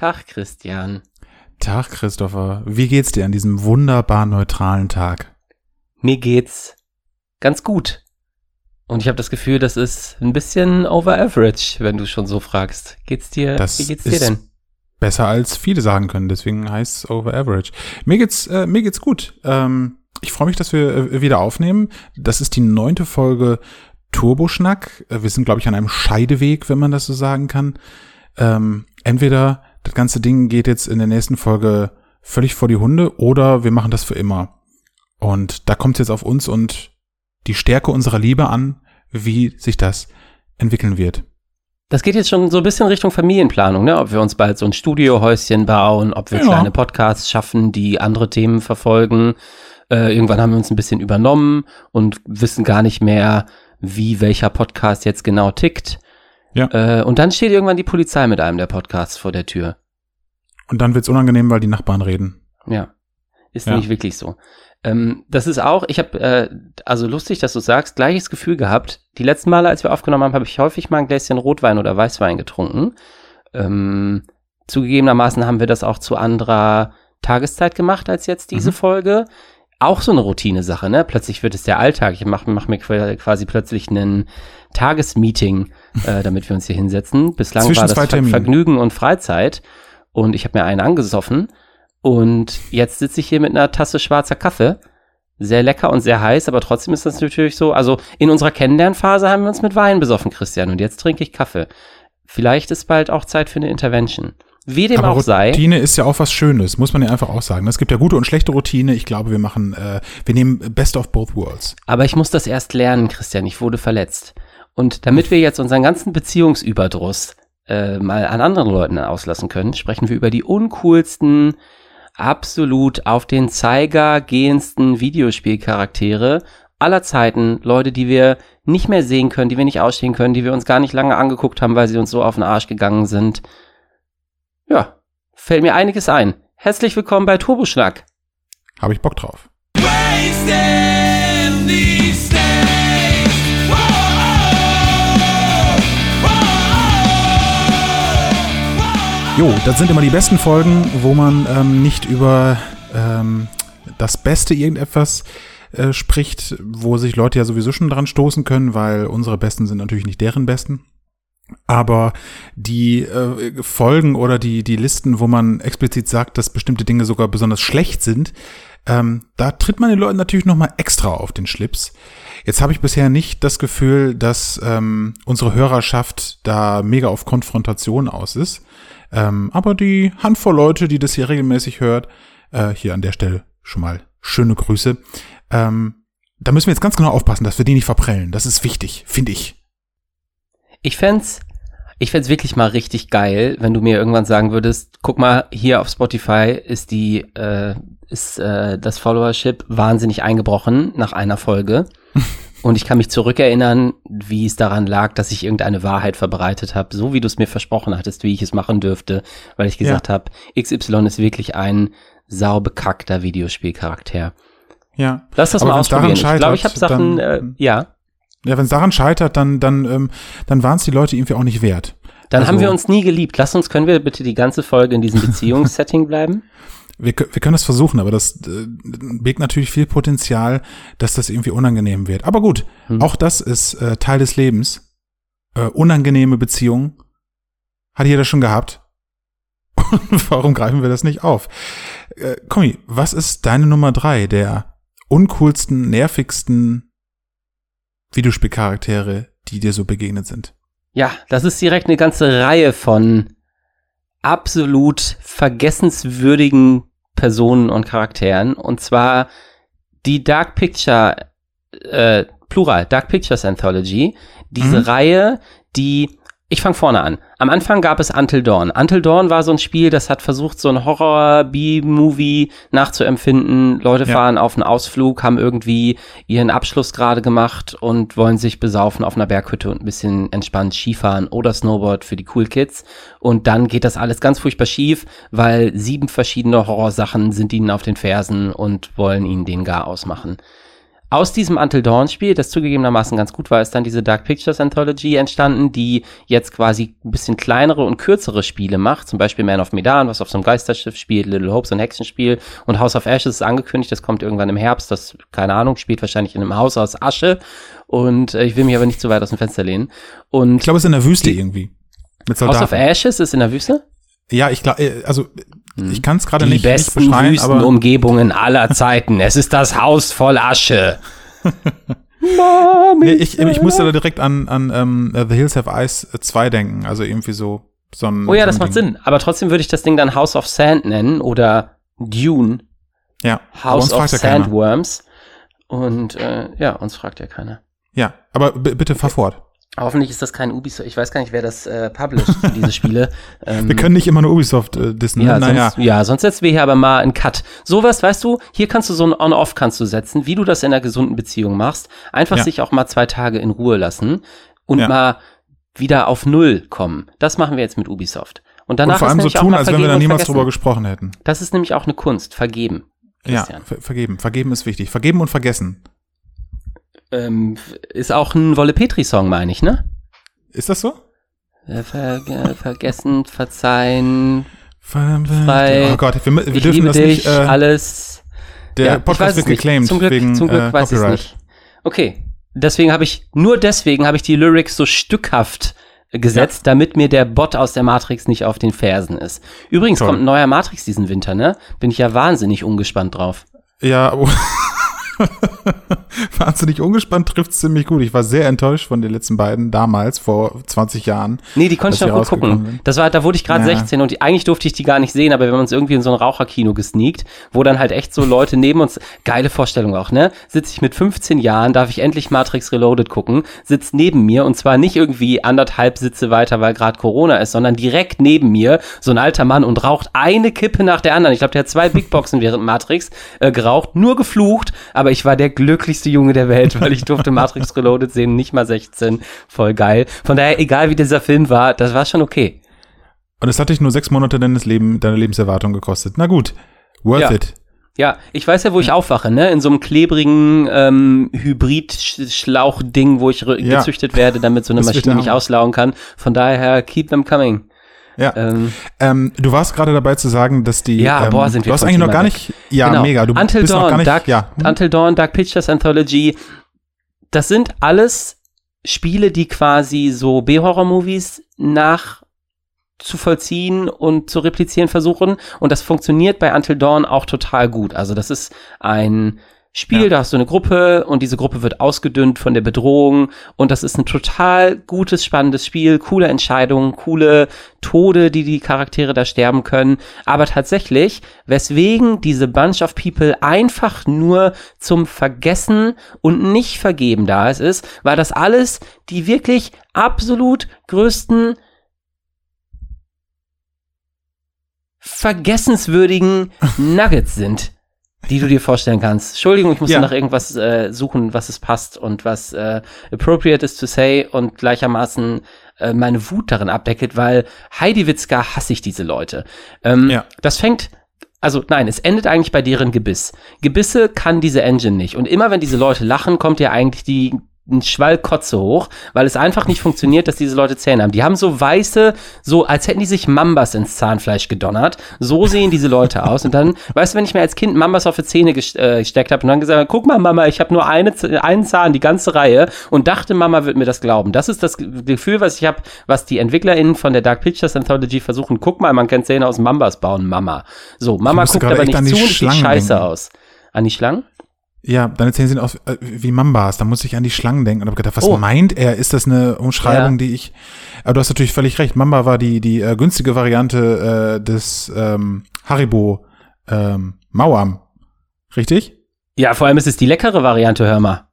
Tag, Christian. Tag, Christopher. Wie geht's dir an diesem wunderbar neutralen Tag? Mir geht's ganz gut. Und ich habe das Gefühl, das ist ein bisschen over average, wenn du schon so fragst. Geht's dir, Das wie geht's dir denn? Besser als viele sagen können, deswegen heißt es over average. Mir geht's, äh, mir geht's gut. Ähm, ich freue mich, dass wir äh, wieder aufnehmen. Das ist die neunte Folge Turboschnack. Äh, wir sind, glaube ich, an einem Scheideweg, wenn man das so sagen kann. Ähm, entweder das ganze Ding geht jetzt in der nächsten Folge völlig vor die Hunde oder wir machen das für immer. Und da kommt es jetzt auf uns und die Stärke unserer Liebe an, wie sich das entwickeln wird. Das geht jetzt schon so ein bisschen Richtung Familienplanung, ne? Ob wir uns bald so ein Studiohäuschen bauen, ob wir Ja. kleine Podcasts schaffen, die andere Themen verfolgen. Äh, irgendwann haben wir uns ein bisschen übernommen und wissen gar nicht mehr, wie welcher Podcast jetzt genau tickt. Ja. Äh, und dann steht irgendwann die Polizei mit einem der Podcasts vor der Tür. Und dann wird's unangenehm, weil die Nachbarn reden. Ja. Ist Ja. nicht wirklich so. Ähm, das ist auch, ich habe, äh, also lustig, dass du sagst, gleiches Gefühl gehabt. Die letzten Male, als wir aufgenommen haben, habe ich häufig mal ein Gläschen Rotwein oder Weißwein getrunken. Ähm, zugegebenermaßen haben wir das auch zu anderer Tageszeit gemacht als jetzt diese Mhm. Folge. Auch so eine Routine-Sache, ne? Plötzlich wird es der Alltag. Ich mache mach mir qua- quasi plötzlich einen Tagesmeeting, äh, damit wir uns hier hinsetzen. Bislang Zwischen war das Ver. Vergnügen und Freizeit. Und ich habe mir einen angesoffen. Und jetzt sitze ich hier mit einer Tasse schwarzer Kaffee. Sehr lecker und sehr heiß, aber trotzdem ist das natürlich so. Also in unserer Kennenlernphase haben wir uns mit Wein besoffen, Christian. Und jetzt trinke ich Kaffee. Vielleicht ist bald auch Zeit für eine Intervention. Wie dem Aber auch sei. Routine ist ja auch was Schönes, muss man ja einfach auch sagen. Es gibt ja gute und schlechte Routine. Ich glaube, wir machen, äh, wir nehmen Best of both worlds. Aber ich muss das erst lernen, Christian. Ich wurde verletzt. Und damit wir jetzt unseren ganzen Beziehungsüberdruss äh, mal an anderen Leuten auslassen können, sprechen wir über die uncoolsten, absolut auf den Zeiger gehendsten Videospielcharaktere aller Zeiten. Leute, die wir nicht mehr sehen können, die wir nicht ausstehen können, die wir uns gar nicht lange angeguckt haben, weil sie uns so auf den Arsch gegangen sind. Ja, fällt mir einiges ein. Herzlich willkommen bei Turboschnack. Habe ich Bock drauf. Wasting these Jo, das sind immer die besten Folgen, wo man ähm, nicht über ähm, das Beste irgendetwas äh, spricht, wo sich Leute ja sowieso schon dran stoßen können, weil unsere Besten sind natürlich nicht deren Besten. Aber die äh, Folgen oder die, die Listen, wo man explizit sagt, dass bestimmte Dinge sogar besonders schlecht sind, ähm, da tritt man den Leuten natürlich nochmal extra auf den Schlips. Jetzt habe ich bisher nicht das Gefühl, dass ähm, unsere Hörerschaft da mega auf Konfrontation aus ist. Ähm, aber die Handvoll Leute, die das hier regelmäßig hört, äh, hier an der Stelle schon mal schöne Grüße. Ähm, da müssen wir jetzt ganz genau aufpassen, dass wir die nicht verprellen. Das ist wichtig, finde ich. Ich fänd's, ich fänd's wirklich mal richtig geil, wenn du mir irgendwann sagen würdest, guck mal, hier auf Spotify ist die, äh, ist äh, das Followership wahnsinnig eingebrochen nach einer Folge. Und ich kann mich zurückerinnern, wie es daran lag, dass ich irgendeine Wahrheit verbreitet habe, so wie du es mir versprochen hattest, wie ich es machen dürfte, weil ich gesagt habe, XY ist wirklich ein saubekackter Videospielcharakter. Ja. Lass das Aber mal ausprobieren. Ich glaube, ich habe Sachen, dann- äh, ja. Ja, wenn es daran scheitert, dann, dann, ähm, dann waren es die Leute irgendwie auch nicht wert. Dann Also- haben wir uns nie geliebt. Lass uns, können wir bitte die ganze Folge in diesem Beziehungssetting bleiben? Wir, wir können das versuchen, aber das äh, birgt natürlich viel Potenzial, dass das irgendwie unangenehm wird. Aber gut, Hm. auch das ist äh, Teil des Lebens. Äh, unangenehme Beziehungen. Hat jeder schon gehabt. Und warum greifen wir das nicht auf? Äh, Kommi, was ist deine Nummer drei der uncoolsten, nervigsten Videospielcharaktere, die dir so begegnet sind? Ja, das ist direkt eine ganze Reihe von absolut vergessenswürdigen Personen und Charakteren. Und zwar die Dark Picture, äh, Plural, Dark Pictures Anthology. Diese Mhm. Reihe, die ich fange vorne an. Am Anfang gab es Until Dawn. Until Dawn war so ein Spiel, das hat versucht, so ein Horror-B-Movie nachzuempfinden. Leute Ja. fahren auf einen Ausflug, haben irgendwie ihren Abschluss gerade gemacht und wollen sich besaufen auf einer Berghütte und ein bisschen entspannt Skifahren oder Snowboard für die Cool Kids. Und dann geht das alles ganz furchtbar schief, weil sieben verschiedene Horrorsachen sind ihnen auf den Fersen und wollen ihnen den gar ausmachen. Aus diesem Until Dawn Spiel, das zugegebenermaßen ganz gut war, ist dann diese Dark Pictures Anthology entstanden, die jetzt quasi ein bisschen kleinere und kürzere Spiele macht. Zum Beispiel Man of Medan, was auf so einem Geisterschiff spielt, Little Hope, so ein Hexenspiel. Und House of Ashes ist angekündigt, das kommt irgendwann im Herbst. Das, keine Ahnung, spielt wahrscheinlich in einem Haus aus Asche. Und äh, ich will mich aber nicht zu weit aus dem Fenster lehnen. Und Ich glaube, es ist in der Wüste irgendwie. House of. Ashes ist in der Wüste? Ja, ich glaube, also ich kann es gerade Die nicht, nicht besten beschreiben, aber Wüstenumgebungen aller Zeiten. Es ist das Haus voll Asche. nee, ich, ich musste da direkt an, an ähm, The Hills Have Eyes 2 denken. Also irgendwie so, so ein. Oh ja, so das ein macht Ding. Sinn. Aber trotzdem würde ich das Ding dann House of Sand nennen oder Dune, Ja, House of. Sandworms. Und äh, ja, uns fragt ja keiner. Ja, aber bitte fahr fort. Hoffentlich ist das kein Ubisoft. Ich weiß gar nicht, wer das äh, published, diese Spiele. Ähm, Wir können nicht immer nur Ubisoft äh, dissen. ja, ne? naja, sonst, ja, sonst setzen wir hier aber mal einen Cut. Sowas, weißt du, hier kannst du so ein On-Off kannst du setzen, wie du das in einer gesunden Beziehung machst. Einfach Ja. sich auch mal zwei Tage in Ruhe lassen und Ja. mal wieder auf Null kommen. Das machen wir jetzt mit Ubisoft. Und danach und vor allem so tun, als wenn wir da niemals drüber gesprochen hätten. Das ist nämlich auch eine Kunst, vergeben. Christian. Ja, ver vergeben. Vergeben ist wichtig. Vergeben und vergessen. Ähm, ist auch ein Wolle Petri-Song, meine ich, ne? Ist das so? Äh, Ver äh, vergessen, verzeihen, Ver Frei. oh Gott, wir, wir ich dürfen liebe das dich, nicht. Äh, alles. der Ja, Podcast wird geclaimed Zum Glück, wegen zum Glück äh, weiß ich nicht. Okay, deswegen habe ich, nur deswegen habe ich die Lyrics so stückhaft gesetzt, damit mir der Bot aus der Matrix nicht auf den Fersen ist. Übrigens Toll. kommt ein neuer Matrix diesen Winter, ne? Bin ich ja wahnsinnig ungespannt drauf. Ja, aber wahnsinnig ungespannt trifft ziemlich gut. Ich war sehr enttäuscht von den letzten beiden damals, vor 20 Jahren. Nee, die konnte ich noch gut gucken. Das war, da wurde ich gerade Ja. 16 und die, eigentlich durfte ich die gar nicht sehen, aber wir haben uns irgendwie in so ein Raucherkino gesneakt, wo dann halt echt so Leute neben uns, geile Vorstellung auch, ne? Sitze ich mit 15 Jahren, darf ich endlich Matrix Reloaded gucken, sitzt neben mir und zwar nicht irgendwie anderthalb Sitze weiter, weil gerade Corona ist, sondern direkt neben mir so ein alter Mann und raucht eine Kippe nach der anderen. Ich glaube, der hat zwei Big Boxen während Matrix äh, geraucht, nur geflucht, aber ich war der glücklichste Junge der Welt, weil ich durfte Matrix Reloaded sehen, nicht mal 16. Voll geil. Von daher, egal wie dieser Film war, das war schon okay. Und es hat dich nur sechs Monate deines Leben, deiner Lebenserwartung gekostet. Na gut, worth Ja. it. Ja, ich weiß ja, wo ich aufwache, ne? In so einem klebrigen ähm, Hybrid-Schlauch-Ding, wo ich Ja. gezüchtet werde, damit so eine Das Maschine mich auslaugen kann. Von daher, keep them coming. Ja. Ähm, Ähm, du warst gerade dabei zu sagen, dass die. Ja, ähm, boah, sind wir Du hast eigentlich noch gar weg. nicht. Ja, genau. mega. Du Until bist Dawn, noch gar nicht. Dark, ja. Until Dawn, Dark Pictures Anthology. Das sind alles Spiele, die quasi so B-Horror-Movies nach zu vollziehen und zu replizieren versuchen. Und das funktioniert bei Until Dawn auch total gut. Also das ist ein Spiel, Ja. da hast du eine Gruppe und diese Gruppe wird ausgedünnt von der Bedrohung und das ist ein total gutes, spannendes Spiel, coole Entscheidungen, coole Tode, die die Charaktere da sterben können, aber tatsächlich, weswegen diese Bunch of People einfach nur zum Vergessen und nicht vergeben da ist, ist, weil das alles die wirklich absolut größten vergessenswürdigen Nuggets sind, die du dir vorstellen kannst. Entschuldigung, ich muss Ja. nach irgendwas äh, suchen, was es passt und was äh, appropriate is to say und gleichermaßen äh, meine Wut darin abdeckelt, weil Heidi Witzka hasse ich diese Leute. Ähm, Ja. Das fängt also nein, es endet eigentlich bei deren Gebiss. Gebisse kann diese Engine nicht. Und immer wenn diese Leute lachen, kommt ja eigentlich die ein Schwall Kotze hoch, weil es einfach nicht funktioniert, dass diese Leute Zähne haben. Die haben so weiße, so als hätten die sich Mambas ins Zahnfleisch gedonnert. So sehen diese Leute aus. Und dann, weißt du, wenn ich mir als Kind Mambas auf die Zähne äh, gesteckt habe und dann gesagt habe, guck mal, Mama, ich habe nur eine, einen Zahn, die ganze Reihe und dachte, Mama wird mir das glauben. Das ist das Ge- Gefühl, was ich habe, was die EntwicklerInnen von der Dark Pictures Anthology versuchen. Guck mal, man kann Zähne aus Mambas bauen, Mama. So, Mama guckt aber nicht zu und sieht scheiße denken. aus. An die Schlangen? Ja, deine Zähne sehen aus äh, wie Mambas. Da muss ich an die Schlangen denken und habe gedacht, was Oh. meint er? Ist das eine Umschreibung, Ja. die ich. Aber du hast natürlich völlig recht. Mamba war die, die äh, günstige Variante äh, des ähm, Haribo ähm, Mauam. Richtig? Ja, vor allem ist es die leckere Variante, hör mal.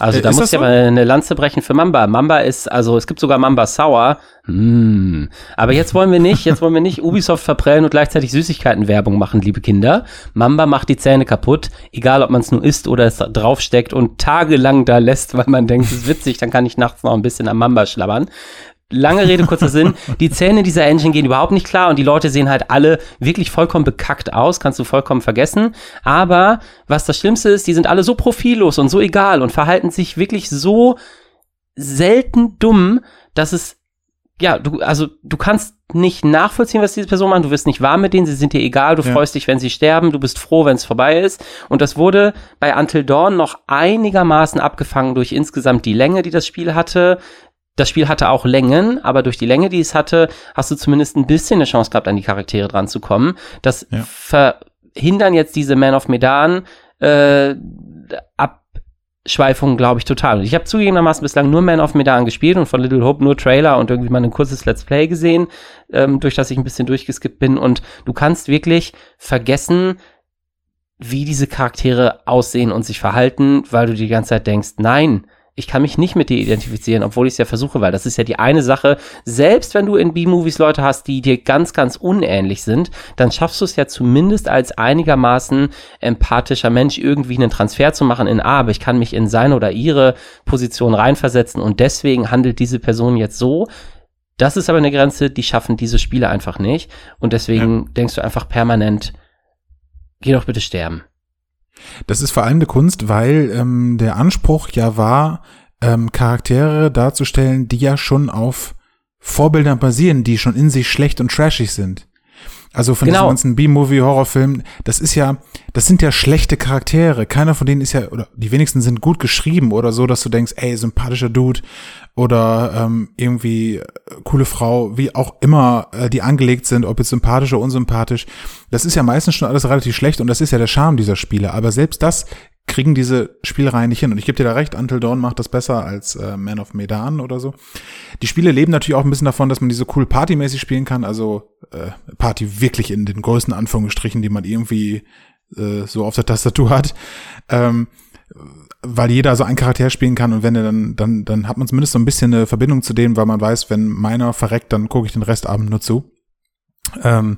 Also Äh, da muss ich aber eine Lanze brechen für Mamba. Mamba ist, also es gibt sogar Mamba Sour. Mm. Aber jetzt wollen wir nicht, jetzt wollen wir nicht Ubisoft verprellen und gleichzeitig Süßigkeitenwerbung machen, liebe Kinder. Mamba macht die Zähne kaputt, egal ob man es nur isst oder es draufsteckt und tagelang da lässt, weil man denkt, es ist witzig, dann kann ich nachts noch ein bisschen am Mamba schlabbern. Lange Rede, kurzer Sinn. Die Zähne dieser Engine gehen überhaupt nicht klar und die Leute sehen halt alle wirklich vollkommen bekackt aus, kannst du vollkommen vergessen. Aber was das Schlimmste ist, die sind alle so profillos und so egal und verhalten sich wirklich so selten dumm, dass es ja, du, also du kannst nicht nachvollziehen, was diese Person macht. Du wirst nicht warm mit denen, sie sind dir egal, du Ja. freust dich, wenn sie sterben, du bist froh, wenn es vorbei ist. Und das wurde bei Until Dawn noch einigermaßen abgefangen durch insgesamt die Länge, die das Spiel hatte. Das Spiel hatte auch Längen, aber durch die Länge, die es hatte, hast du zumindest ein bisschen eine Chance gehabt, an die Charaktere dran zu kommen. Das Ja. verhindern jetzt diese Man of Medan äh, Abschweifungen, glaube ich, total. Und ich habe zugegebenermaßen bislang nur Man of Medan gespielt und von Little Hope nur Trailer und irgendwie mal ein kurzes Let's Play gesehen, ähm, durch das ich ein bisschen durchgeskippt bin. Und du kannst wirklich vergessen, wie diese Charaktere aussehen und sich verhalten, weil du die ganze Zeit denkst, nein, ich kann mich nicht mit dir identifizieren, obwohl ich es ja versuche, weil das ist ja die eine Sache. Selbst wenn du in B-Movies Leute hast, die dir ganz, ganz unähnlich sind, dann schaffst du es ja zumindest als einigermaßen empathischer Mensch irgendwie einen Transfer zu machen in, ah, aber ich kann mich in seine oder ihre Position reinversetzen und deswegen handelt diese Person jetzt so. Das ist aber eine Grenze, die schaffen diese Spiele einfach nicht. Und deswegen denkst du einfach permanent, geh doch bitte sterben. Das ist vor allem eine Kunst, weil ähm, der Anspruch ja war, ähm, Charaktere darzustellen, die ja schon auf Vorbildern basieren, die schon in sich schlecht und trashig sind. Also von Genau. diesem ganzen B-Movie-Horrorfilm, das ist ja, das sind ja schlechte Charaktere. Keiner von denen ist ja, oder die wenigsten sind gut geschrieben oder so, dass du denkst, ey, sympathischer Dude oder ähm, irgendwie äh, coole Frau, wie auch immer äh, die angelegt sind, ob jetzt sympathisch oder unsympathisch. Das ist ja meistens schon alles relativ schlecht und das ist ja der Charme dieser Spiele. Aber selbst das kriegen diese Spielereien nicht hin. Und ich gebe dir da recht, Until Dawn macht das besser als äh, Man of Medan oder so. Die Spiele leben natürlich auch ein bisschen davon, dass man die so cool partymäßig spielen kann. Also äh, Party wirklich in den größten Anführungsstrichen, die man irgendwie äh, so auf der Tastatur hat. Ähm, weil jeder so einen Charakter spielen kann und wenn er dann, dann, dann hat man zumindest so ein bisschen eine Verbindung zu denen, weil man weiß, wenn meiner verreckt, dann gucke ich den Restabend nur zu. Ähm,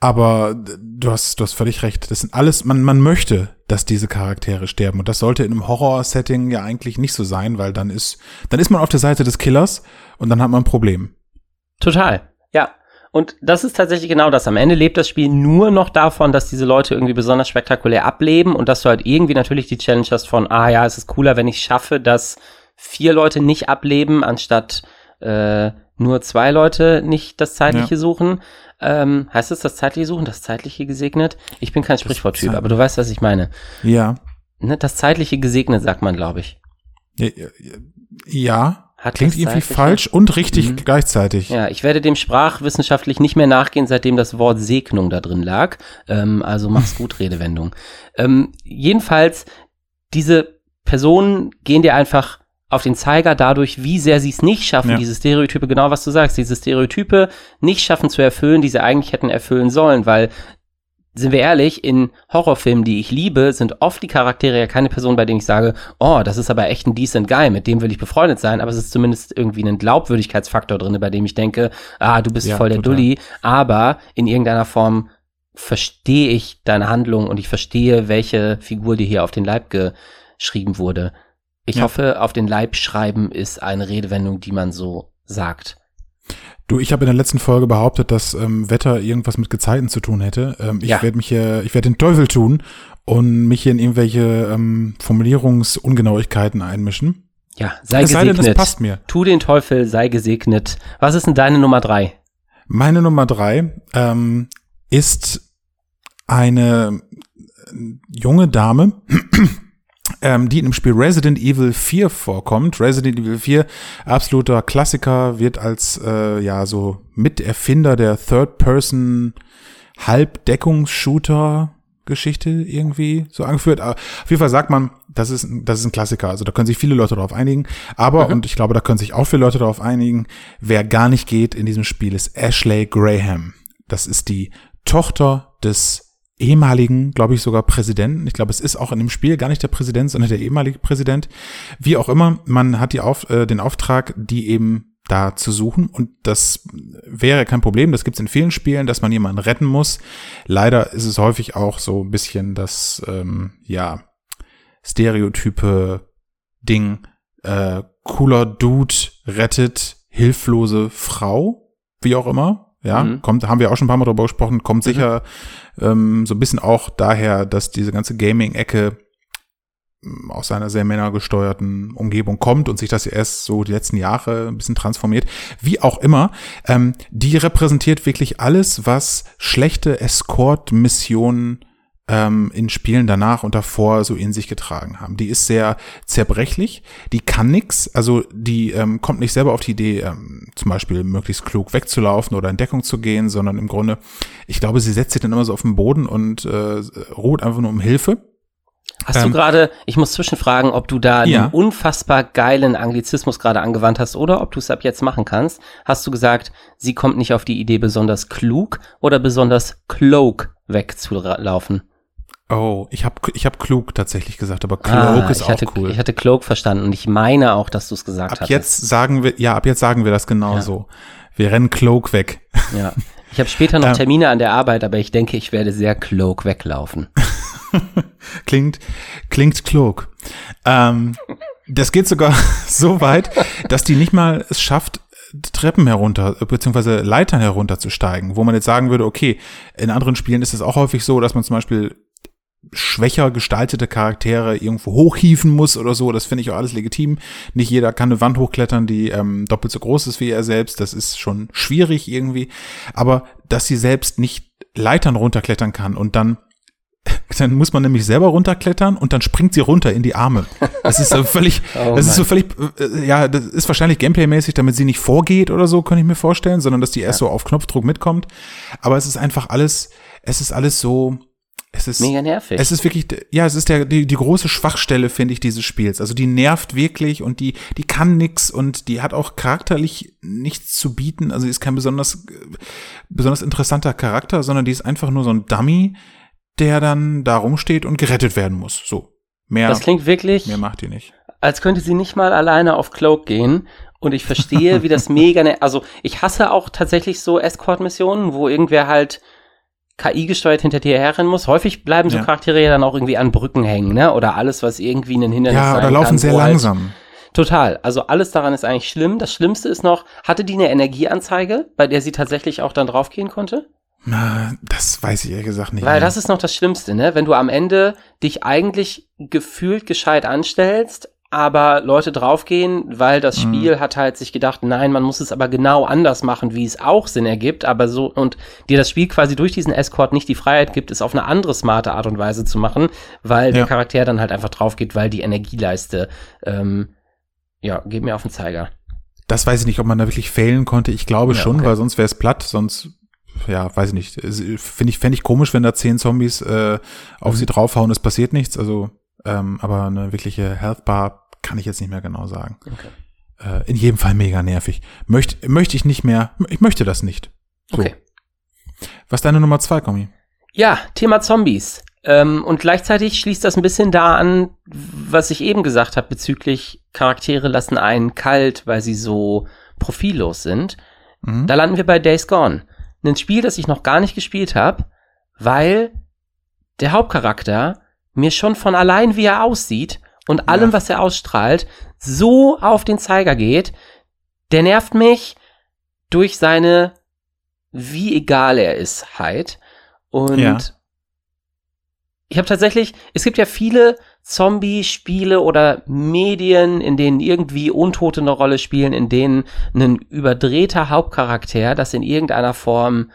aber du hast, du hast völlig recht. Das sind alles, man, man möchte, dass diese Charaktere sterben. Und das sollte in einem Horror-Setting ja eigentlich nicht so sein, weil dann ist, dann ist man auf der Seite des Killers und dann hat man ein Problem. Total, ja. Und das ist tatsächlich genau das. Am Ende lebt das Spiel nur noch davon, dass diese Leute irgendwie besonders spektakulär ableben und dass du halt irgendwie natürlich die Challenge hast von, ah ja, es ist cooler, wenn ich schaffe, dass vier Leute nicht ableben, anstatt äh, nur zwei Leute nicht das Zeitliche Ja. suchen. Ähm, heißt es das Zeitliche suchen, das Zeitliche gesegnet? Ich bin kein Sprichworttyp, aber du weißt, was ich meine. Ja. Ne? Das Zeitliche gesegnet, sagt man, glaube ich. Ja. Hat Klingt irgendwie falsch und richtig Mhm. gleichzeitig. Ja, ich werde dem sprachwissenschaftlich nicht mehr nachgehen, seitdem das Wort Segnung da drin lag. Ähm, also mach's gut, Redewendung. Ähm, jedenfalls, diese Personen gehen dir einfach auf den Zeiger dadurch, wie sehr sie es nicht schaffen, Ja. diese Stereotype, genau was du sagst, diese Stereotype nicht schaffen zu erfüllen, die sie eigentlich hätten erfüllen sollen, weil sind wir ehrlich, in Horrorfilmen, die ich liebe, sind oft die Charaktere ja keine Personen, bei denen ich sage, oh, das ist aber echt ein decent Guy, mit dem will ich befreundet sein, aber es ist zumindest irgendwie ein Glaubwürdigkeitsfaktor drin, bei dem ich denke, ah, du bist Ja, voll der total. Dulli, aber in irgendeiner Form verstehe ich deine Handlung und ich verstehe, welche Figur dir hier auf den Leib geschrieben wurde. Ich Ja. hoffe, auf den Leib schreiben ist eine Redewendung, die man so sagt. Du, ich habe in der letzten Folge behauptet, dass ähm, Wetter irgendwas mit Gezeiten zu tun hätte. Ähm, ich Ja. werde mich hier, ich werde den Teufel tun und mich hier in irgendwelche ähm, Formulierungsungenauigkeiten einmischen. Ja, sei Es sei denn, gesegnet. es passt mir. Tu den Teufel, sei gesegnet. Was ist denn deine Nummer drei? Meine Nummer drei ähm, ist eine äh, junge Dame, ähm, die in dem Spiel Resident Evil 4 vorkommt. Resident Evil 4, absoluter Klassiker, wird als äh, ja so Miterfinder der Third-Person Halbdeckungsshooter Geschichte irgendwie so angeführt. Aber Auf jeden Fall sagt man, das ist, das ist ein Klassiker. Also da können sich viele Leute darauf einigen. Aber, und ich glaube, da können sich auch viele Leute darauf einigen, wer gar nicht geht in diesem Spiel ist Ashley Graham. Das ist die Tochter des ehemaligen, glaube ich, sogar Präsidenten. Ich glaube, es ist auch in dem Spiel gar nicht der Präsident, sondern der ehemalige Präsident. Wie auch immer, man hat die auf, äh, den Auftrag, die eben da zu suchen. Und das wäre kein Problem. Das gibt es in vielen Spielen, dass man jemanden retten muss. Leider ist es häufig auch so ein bisschen das, ähm, ja, Stereotype Ding. Äh, cooler Dude rettet hilflose Frau, wie auch immer. Ja, Mhm. kommt, haben wir auch schon ein paar Mal drüber gesprochen, kommt sicher ähm, so ein bisschen auch daher, dass diese ganze Gaming-Ecke ähm, aus einer sehr männergesteuerten Umgebung kommt und sich das erst so die letzten Jahre ein bisschen transformiert. Wie auch immer, ähm, die repräsentiert wirklich alles, was schlechte Escort-Missionen ähm, in Spielen danach und davor so in sich getragen haben. Die ist sehr zerbrechlich, die kann nix, also die ähm, kommt nicht selber auf die Idee, ähm, zum Beispiel möglichst klug wegzulaufen oder in Deckung zu gehen, sondern im Grunde, ich glaube, sie setzt sich dann immer so auf den Boden und äh, ruht einfach nur um Hilfe. Hast du Ähm, gerade, ich muss zwischenfragen, ob du da Ja. einen unfassbar geilen Anglizismus gerade angewandt hast oder ob du es ab jetzt machen kannst. Hast du gesagt, sie kommt nicht auf die Idee, besonders klug oder besonders cloak wegzulaufen? Oh, ich habe ich hab klug tatsächlich gesagt, aber Cloak Ah, ist auch hatte, cool. Ich hatte cloak verstanden und ich meine auch, dass du es gesagt ab hattest. jetzt sagen wir, ja, ab jetzt sagen wir das genau Ja. so. Wir rennen Cloak weg. Ja. Ich habe später noch Ähm. Termine an der Arbeit, aber ich denke, ich werde sehr cloak weglaufen. Klingt, klingt klug. Ähm, das geht sogar so weit, dass die nicht mal es schafft, Treppen herunter, beziehungsweise Leitern herunterzusteigen, wo man jetzt sagen würde, okay, in anderen Spielen ist es auch häufig so, dass man zum Beispiel schwächer gestaltete Charaktere irgendwo hochhieven muss oder so. Das finde ich auch alles legitim. Nicht jeder kann eine Wand hochklettern, die ähm, doppelt so groß ist wie er selbst. Das ist schon schwierig irgendwie. Aber dass sie selbst nicht Leitern runterklettern kann und dann dann muss man nämlich selber runterklettern und dann springt sie runter in die Arme. Das ist so völlig, Oh das ist so völlig, äh, ja, das ist wahrscheinlich Gameplay-mäßig, damit sie nicht vorgeht oder so, kann ich mir vorstellen, sondern dass die erst so auf Knopfdruck mitkommt. Aber es ist einfach alles, es ist alles so, es ist, Mega nervig. es ist wirklich, ja, es ist der, die, die große Schwachstelle, finde ich, dieses Spiels. Also die nervt wirklich und die, die kann nix und die hat auch charakterlich nichts zu bieten. Also die ist kein besonders, besonders interessanter Charakter, sondern die ist einfach nur so ein Dummy, der dann da rumsteht und gerettet werden muss. So. Mehr, das klingt wirklich, mehr macht die nicht. als könnte sie nicht mal alleine auf Cloak gehen. Und ich verstehe, wie das mega, also ich hasse auch tatsächlich so Escort-Missionen, wo irgendwer halt KI gesteuert hinter dir herrennen muss. Häufig bleiben so Ja. Charaktere ja dann auch irgendwie an Brücken hängen, ne? Oder alles, was irgendwie ein Hindernis Ja, sein oder laufen sehr halt- langsam. Total. Also alles daran ist eigentlich schlimm. Das Schlimmste ist noch, hatte die eine Energieanzeige, bei der sie tatsächlich auch dann draufgehen konnte? Na, das weiß ich ehrlich gesagt nicht. Weil mehr. das ist noch das Schlimmste, ne? Wenn du am Ende dich eigentlich gefühlt gescheit anstellst, aber Leute draufgehen, weil das Mhm. Spiel hat halt sich gedacht, nein, man muss es aber genau anders machen, wie es auch Sinn ergibt, aber so, und dir das Spiel quasi durch diesen Escort nicht die Freiheit gibt, es auf eine andere smarte Art und Weise zu machen, weil der Ja. Charakter dann halt einfach draufgeht, weil die Energieleiste, ähm, ja, geht mir auf den Zeiger. Das weiß ich nicht, ob man da wirklich failen konnte. Ich glaube Ja, schon, okay. weil sonst wäre es platt, sonst ja, weiß ich nicht. Finde ich, fände ich komisch, wenn da zehn Zombies äh, auf Mhm. sie draufhauen, es passiert nichts. Also, ähm, aber eine wirkliche Health Bar kann ich jetzt nicht mehr genau sagen. Okay. Äh, in jedem Fall mega nervig. Möchte möchte ich nicht mehr, ich möchte das nicht. So. Okay. Was ist deine Nummer zwei, Kommi? Ja, Thema Zombies. Ähm, und gleichzeitig schließt das ein bisschen da an, was ich eben gesagt habe bezüglich Charaktere lassen einen kalt, weil sie so profillos sind. Mhm. Da landen wir bei Days Gone. Ein Spiel, das ich noch gar nicht gespielt habe, weil der Hauptcharakter mir schon von allein, wie er aussieht und allem, Ja. was er ausstrahlt, so auf den Zeiger geht. Der nervt mich durch seine, wie egal er ist, halt. Und Ja. ich habe tatsächlich, es gibt ja viele Zombie-Spiele oder Medien, in denen irgendwie Untote eine Rolle spielen, in denen ein überdrehter Hauptcharakter das in irgendeiner Form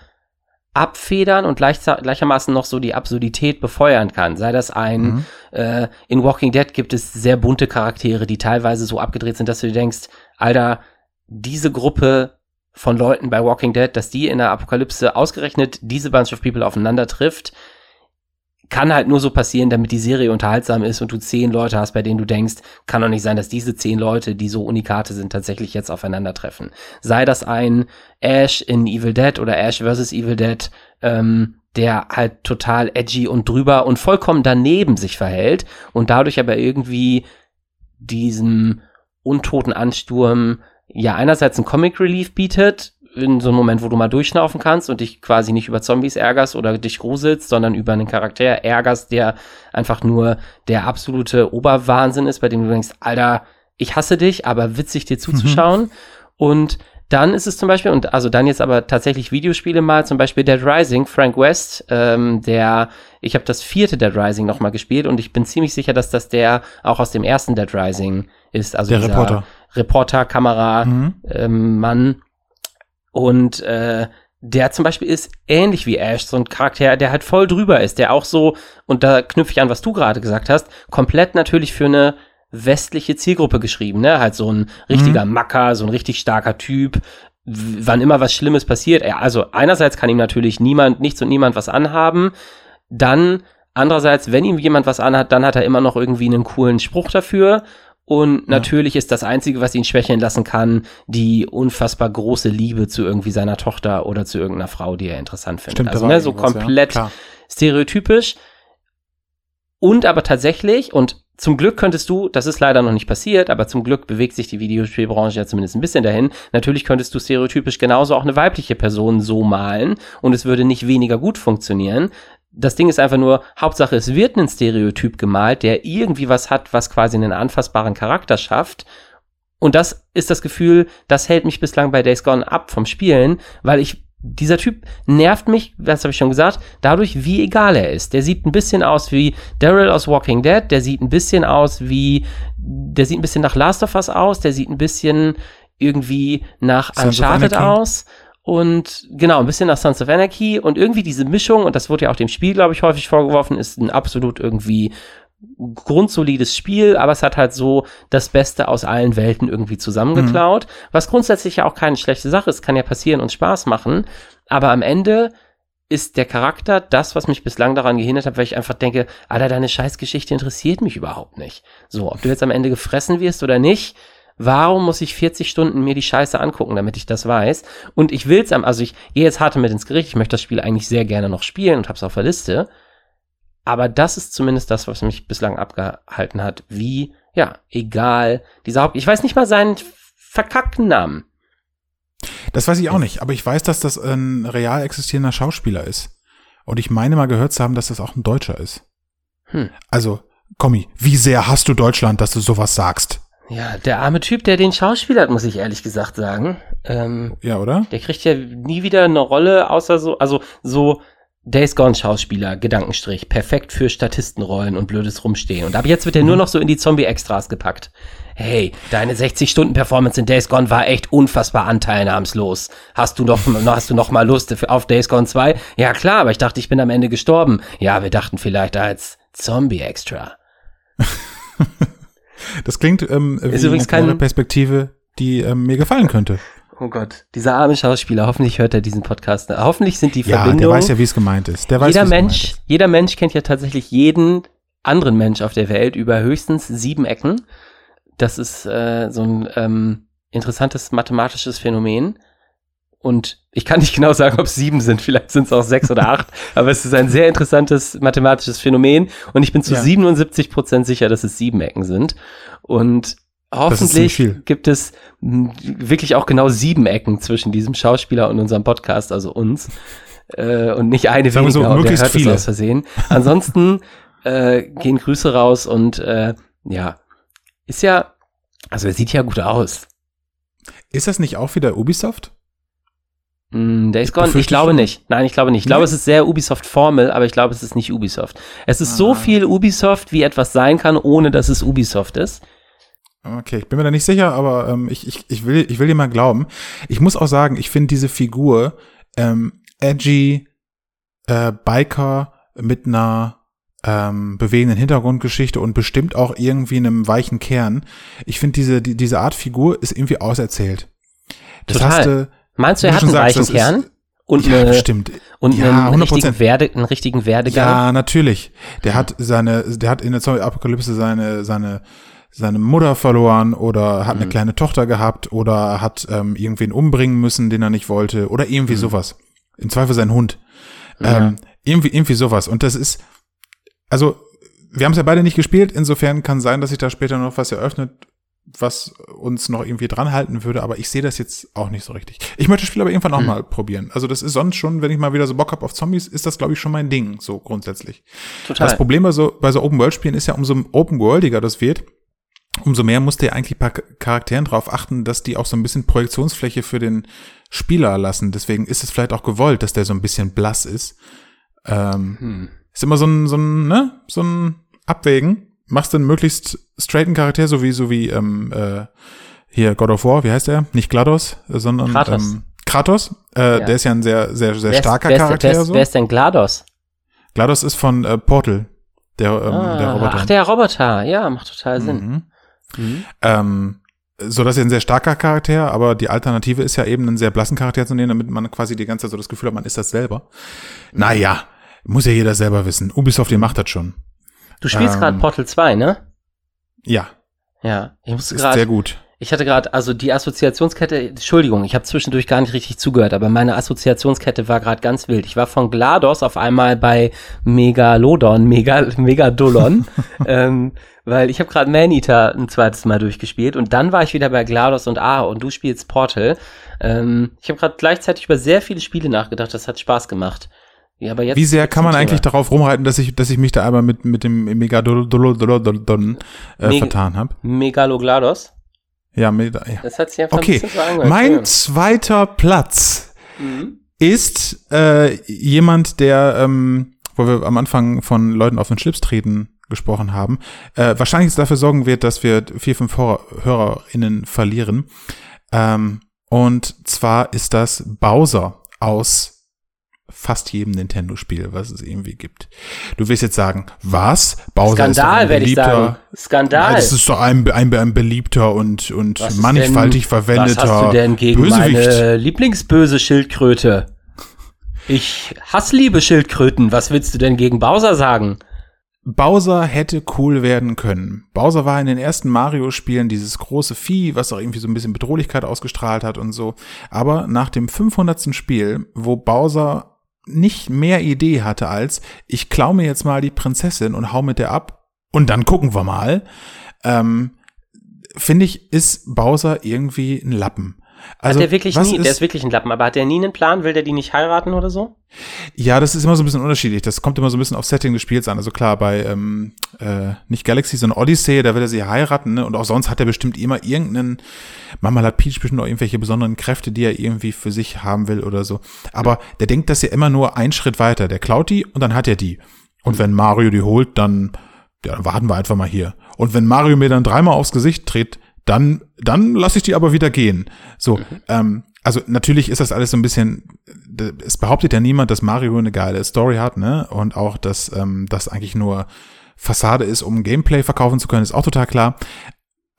abfedern und gleichermaßen noch so die Absurdität befeuern kann. Sei das ein, Mhm. äh, in Walking Dead gibt es sehr bunte Charaktere, die teilweise so abgedreht sind, dass du dir denkst, Alter, diese Gruppe von Leuten bei Walking Dead, dass die in der Apokalypse ausgerechnet diese Bunch of People aufeinander trifft, kann halt nur so passieren, damit die Serie unterhaltsam ist und du zehn Leute hast, bei denen du denkst, kann doch nicht sein, dass diese zehn Leute, die so Unikate sind, tatsächlich jetzt aufeinandertreffen. Sei das ein Ash in Evil Dead oder Ash vs. Evil Dead, ähm, der halt total edgy und drüber und vollkommen daneben sich verhält und dadurch aber irgendwie diesem untoten Ansturm ja einerseits ein Comic Relief bietet, in so einem Moment, wo du mal durchschnaufen kannst und dich quasi nicht über Zombies ärgerst oder dich gruselst, sondern über einen Charakter ärgerst, der einfach nur der absolute Oberwahnsinn ist, bei dem du denkst, Alter, ich hasse dich, aber witzig dir zuzuschauen. Und dann ist es zum Beispiel, und also dann jetzt aber tatsächlich Videospiele mal, zum Beispiel Dead Rising, Frank West, ähm, der, ich habe das vierte Dead Rising nochmal gespielt und ich bin ziemlich sicher, dass das der auch aus dem ersten Dead Rising ist. Also Der Reporter. Reporter, Kamera, Mhm. ähm, Mann. Und äh, der zum Beispiel ist ähnlich wie Ash, so ein Charakter, der halt voll drüber ist, der auch so, und da knüpfe ich an, was du gerade gesagt hast, komplett natürlich für eine westliche Zielgruppe geschrieben, ne? Halt so ein richtiger Macker, so ein richtig starker Typ, wann immer was Schlimmes passiert. Er, also einerseits kann ihm natürlich niemand, nichts und niemand was anhaben, dann andererseits, wenn ihm jemand was anhat, dann hat er immer noch irgendwie einen coolen Spruch dafür. Und natürlich ist das Einzige, was ihn schwächeln lassen kann, die unfassbar große Liebe zu irgendwie seiner Tochter oder zu irgendeiner Frau, die er interessant findet. Stimmt, also ne, so ja. komplett Klar. stereotypisch. Und aber tatsächlich, und zum Glück könntest du, das ist leider noch nicht passiert, aber zum Glück bewegt sich die Videospielbranche ja zumindest ein bisschen dahin. Natürlich könntest du stereotypisch genauso auch eine weibliche Person so malen und es würde nicht weniger gut funktionieren. Das Ding ist einfach nur, Hauptsache es wird ein Stereotyp gemalt, der irgendwie was hat, was quasi einen anfassbaren Charakter schafft. Und das ist das Gefühl, das hält mich bislang bei Days Gone ab vom Spielen, weil ich dieser Typ nervt mich, das habe ich schon gesagt, dadurch, wie egal er ist. Der sieht ein bisschen aus wie Daryl aus Walking Dead, der sieht ein bisschen aus wie, der sieht ein bisschen nach Last of Us aus, der sieht ein bisschen irgendwie nach Uncharted aus und genau, ein bisschen nach Sons of Anarchy. Und irgendwie diese Mischung, und das wurde ja auch dem Spiel, glaube ich, häufig vorgeworfen, ist ein absolut irgendwie grundsolides Spiel, aber es hat halt so das Beste aus allen Welten irgendwie zusammengeklaut, was grundsätzlich ja auch keine schlechte Sache ist, kann ja passieren und Spaß machen, aber am Ende ist der Charakter das, was mich bislang daran gehindert hat, weil ich einfach denke, Alter, deine Scheißgeschichte interessiert mich überhaupt nicht. So, ob du jetzt am Ende gefressen wirst oder nicht, warum muss ich 40 Stunden mir die Scheiße angucken, damit ich das weiß? Und ich will's am, also ich gehe jetzt hart mit ins Gericht, ich möchte das Spiel eigentlich sehr gerne noch spielen und hab's auf der Liste. Aber das ist zumindest das, was mich bislang abgehalten hat. Wie, ja, egal. Dieser Haupt, ich weiß nicht mal seinen verkackten Namen. Das weiß ich auch nicht, aber ich weiß, dass das ein real existierender Schauspieler ist. Und ich meine mal gehört zu haben, dass das auch ein Deutscher ist. Hm. Also, Kommi, wie sehr hast du Deutschland, dass du sowas sagst? Ja, der arme Typ, der den Schauspieler hat, muss ich ehrlich gesagt sagen. Ähm, Ja, oder? der kriegt ja nie wieder eine Rolle, außer so, also so Days Gone Schauspieler, Gedankenstrich, perfekt für Statistenrollen und blödes Rumstehen. Und ab jetzt wird er nur noch so in die Zombie-Extras gepackt. Hey, deine 60-Stunden-Performance in Days Gone war echt unfassbar anteilnahmslos. Hast du noch, hast du noch mal Lust auf Days Gone 2? Ja klar, aber ich dachte, ich bin am Ende gestorben. Ja, wir dachten vielleicht als Zombie-Extra. Das klingt ähm, wie übrigens eine kein- Perspektive, die ähm, mir gefallen könnte. Oh Gott, dieser arme Schauspieler, hoffentlich hört er diesen Podcast. Hoffentlich sind die Ja, der Verbindungen weiß ja, wie es gemeint ist. Der weiß, jeder Mensch, ist. jeder Mensch kennt ja tatsächlich jeden anderen Mensch auf der Welt über höchstens sieben Ecken. Das ist äh, so ein ähm, interessantes mathematisches Phänomen. Und ich kann nicht genau sagen, ob es sieben sind, vielleicht sind es auch sechs oder acht, aber es ist ein sehr interessantes mathematisches Phänomen und ich bin zu Ja. 77 Prozent sicher, dass es sieben Ecken sind. Und hoffentlich gibt es wirklich auch genau sieben Ecken zwischen diesem Schauspieler und unserem Podcast, also uns. Äh, und nicht eine Sagen so, weniger der möglichst hört viele. aus Versehen. Ansonsten äh, gehen Grüße raus und äh, ja, ist ja, also er sieht ja gut aus. Ist das nicht auch wieder Ubisoft? Mm, Days Gone? Ich glaube nicht. Nein, ich glaube nicht. Ich glaube, Nee? es ist sehr Ubisoft-Formel, aber ich glaube, es ist nicht Ubisoft. Es ist so Ah. viel Ubisoft, wie etwas sein kann, ohne dass es Ubisoft ist. Okay, ich bin mir da nicht sicher, aber ähm, ich, ich, ich, will, ich will dir mal glauben. Ich muss auch sagen, ich finde diese Figur ähm, edgy, äh, Biker mit einer ähm, bewegenden Hintergrundgeschichte und bestimmt auch irgendwie einem weichen Kern. Ich finde diese, die, diese Art Figur ist irgendwie auserzählt. Das Total. hast du, Meinst du, er hat einen sagst, weichen das ist- Kern? Und, ja, eine, bestimmt. und Ja, einen, 100%. richtigen Werde, einen richtigen Werdegang? Ja, natürlich. Der hat seine, der hat in der Zombie-Apokalypse seine, seine, seine Mutter verloren oder hat eine Mhm. kleine Tochter gehabt oder hat ähm, irgendwen umbringen müssen, den er nicht wollte oder irgendwie Mhm. sowas. Im Zweifel sein Hund. Ja. Ähm, irgendwie, irgendwie sowas. Und das ist, also, wir haben es ja beide nicht gespielt, insofern kann sein, dass sich da später noch was eröffnet, was uns noch irgendwie dran halten würde, aber ich sehe das jetzt auch nicht so richtig. Ich möchte das Spiel aber irgendwann auch Hm. mal probieren. Also das ist sonst schon, wenn ich mal wieder so Bock hab auf Zombies, ist das, glaube ich, schon mein Ding, so grundsätzlich. Total. Das Problem bei so, bei so Open-World-Spielen ist ja, umso Open-Worldiger das wird, umso mehr musst du ja eigentlich bei Charakteren darauf achten, dass die auch so ein bisschen Projektionsfläche für den Spieler lassen. Deswegen ist es vielleicht auch gewollt, dass der so ein bisschen blass ist. Ähm, Hm. Ist immer so ein, so ein, ne, so ein Abwägen. Machst du einen möglichst straighten Charakter, so wie, so wie, ähm, äh, hier God of War, wie heißt der? Nicht GLaDOS, äh, sondern Kratos. Ähm, Kratos. Äh, Ja. Der ist ja ein sehr, sehr, sehr Wer ist- starker wer ist, Charakter. Wer ist, so. wer ist denn GLaDOS? GLaDOS ist von äh, Portal, der, ähm, ah, der Roboter. Ach, der Roboter. Ja, macht total Sinn. Mhm. Mhm. Ähm, so dass er ein sehr starker Charakter, aber die Alternative ist ja eben einen sehr blassen Charakter zu nehmen, damit man quasi die ganze Zeit so das Gefühl hat, man ist das selber. Naja, muss ja jeder selber wissen. Ubisoft, ihr macht das schon. Du spielst Ähm, gerade Portal 2, ne? Ja, Ja. Ich musste ist sehr gerade, gut. ich hatte gerade, also die Assoziationskette, Entschuldigung, ich habe zwischendurch gar nicht richtig zugehört, aber meine Assoziationskette war gerade ganz wild. Ich war von GLaDOS auf einmal bei Megalodon, Mega, Megadolon, ähm, weil ich habe gerade Maneater ein zweites Mal durchgespielt und dann war ich wieder bei GLaDOS und A und du spielst Portal. Ähm, ich habe gerade gleichzeitig über sehr viele Spiele nachgedacht, das hat Spaß gemacht. Ja, aber jetzt, Wie sehr kann man eigentlich darauf rumreiten, dass ich, dass ich mich da einmal mit, mit dem Megadolodon äh, Meg- vertan habe? Megaloglados? Ja, mit, ja. Das hat sich einfach Okay, ein bisschen so angehört. mein zweiter Platz Mhm. ist äh, jemand, der, ähm, wo wir am Anfang von Leuten auf den Schlips treten gesprochen haben, äh, wahrscheinlich dafür sorgen wird, dass wir vier, fünf Hörer, HörerInnen verlieren. Ähm, und zwar ist das Bowser aus fast jedem Nintendo-Spiel, was es irgendwie gibt. Du wirst jetzt sagen, was? Bowser Skandal, werde ich sagen. Skandal. Das ist doch ein, ein, ein beliebter und, und Was mannigfaltig denn- verwendeter Was hast du denn gegen Bösewicht. meine Lieblingsböse Schildkröte? Ich hassliebe Schildkröten. Was willst du denn gegen Bowser sagen? Bowser hätte cool werden können. Bowser war in den ersten Mario-Spielen dieses große Vieh, was auch irgendwie so ein bisschen Bedrohlichkeit ausgestrahlt hat und so. Aber nach dem 500. Spiel, wo Bowser nicht mehr Idee hatte als, ich klau mir jetzt mal die Prinzessin und hau mit der ab und dann gucken wir mal, ähm, finde ich, ist Bowser irgendwie ein Lappen. Also, hat der wirklich nie, ist, der ist wirklich ein Lappen, aber hat der nie einen Plan? Will der die nicht heiraten oder so? Ja, das ist immer so ein bisschen unterschiedlich. Das kommt immer so ein bisschen auf Setting des Spiels an. Also klar, bei ähm, äh, nicht Galaxy, sondern Odyssey, da will er sie heiraten, ne? Und auch sonst hat er bestimmt immer irgendeinen, manchmal hat Peach bestimmt auch irgendwelche besonderen Kräfte, die er irgendwie für sich haben will oder so. Aber der denkt das ja immer nur einen Schritt weiter. Der klaut die und dann hat er die. Und wenn Mario die holt, dann, ja, dann warten wir einfach mal hier. Und wenn Mario mir dann dreimal aufs Gesicht tritt, dann, dann lasse ich die aber wieder gehen. So, ähm, also natürlich ist das alles so ein bisschen, es behauptet ja niemand, dass Mario eine geile Story hat, ne? Und auch, dass ähm, das eigentlich nur Fassade ist, um Gameplay verkaufen zu können, ist auch total klar.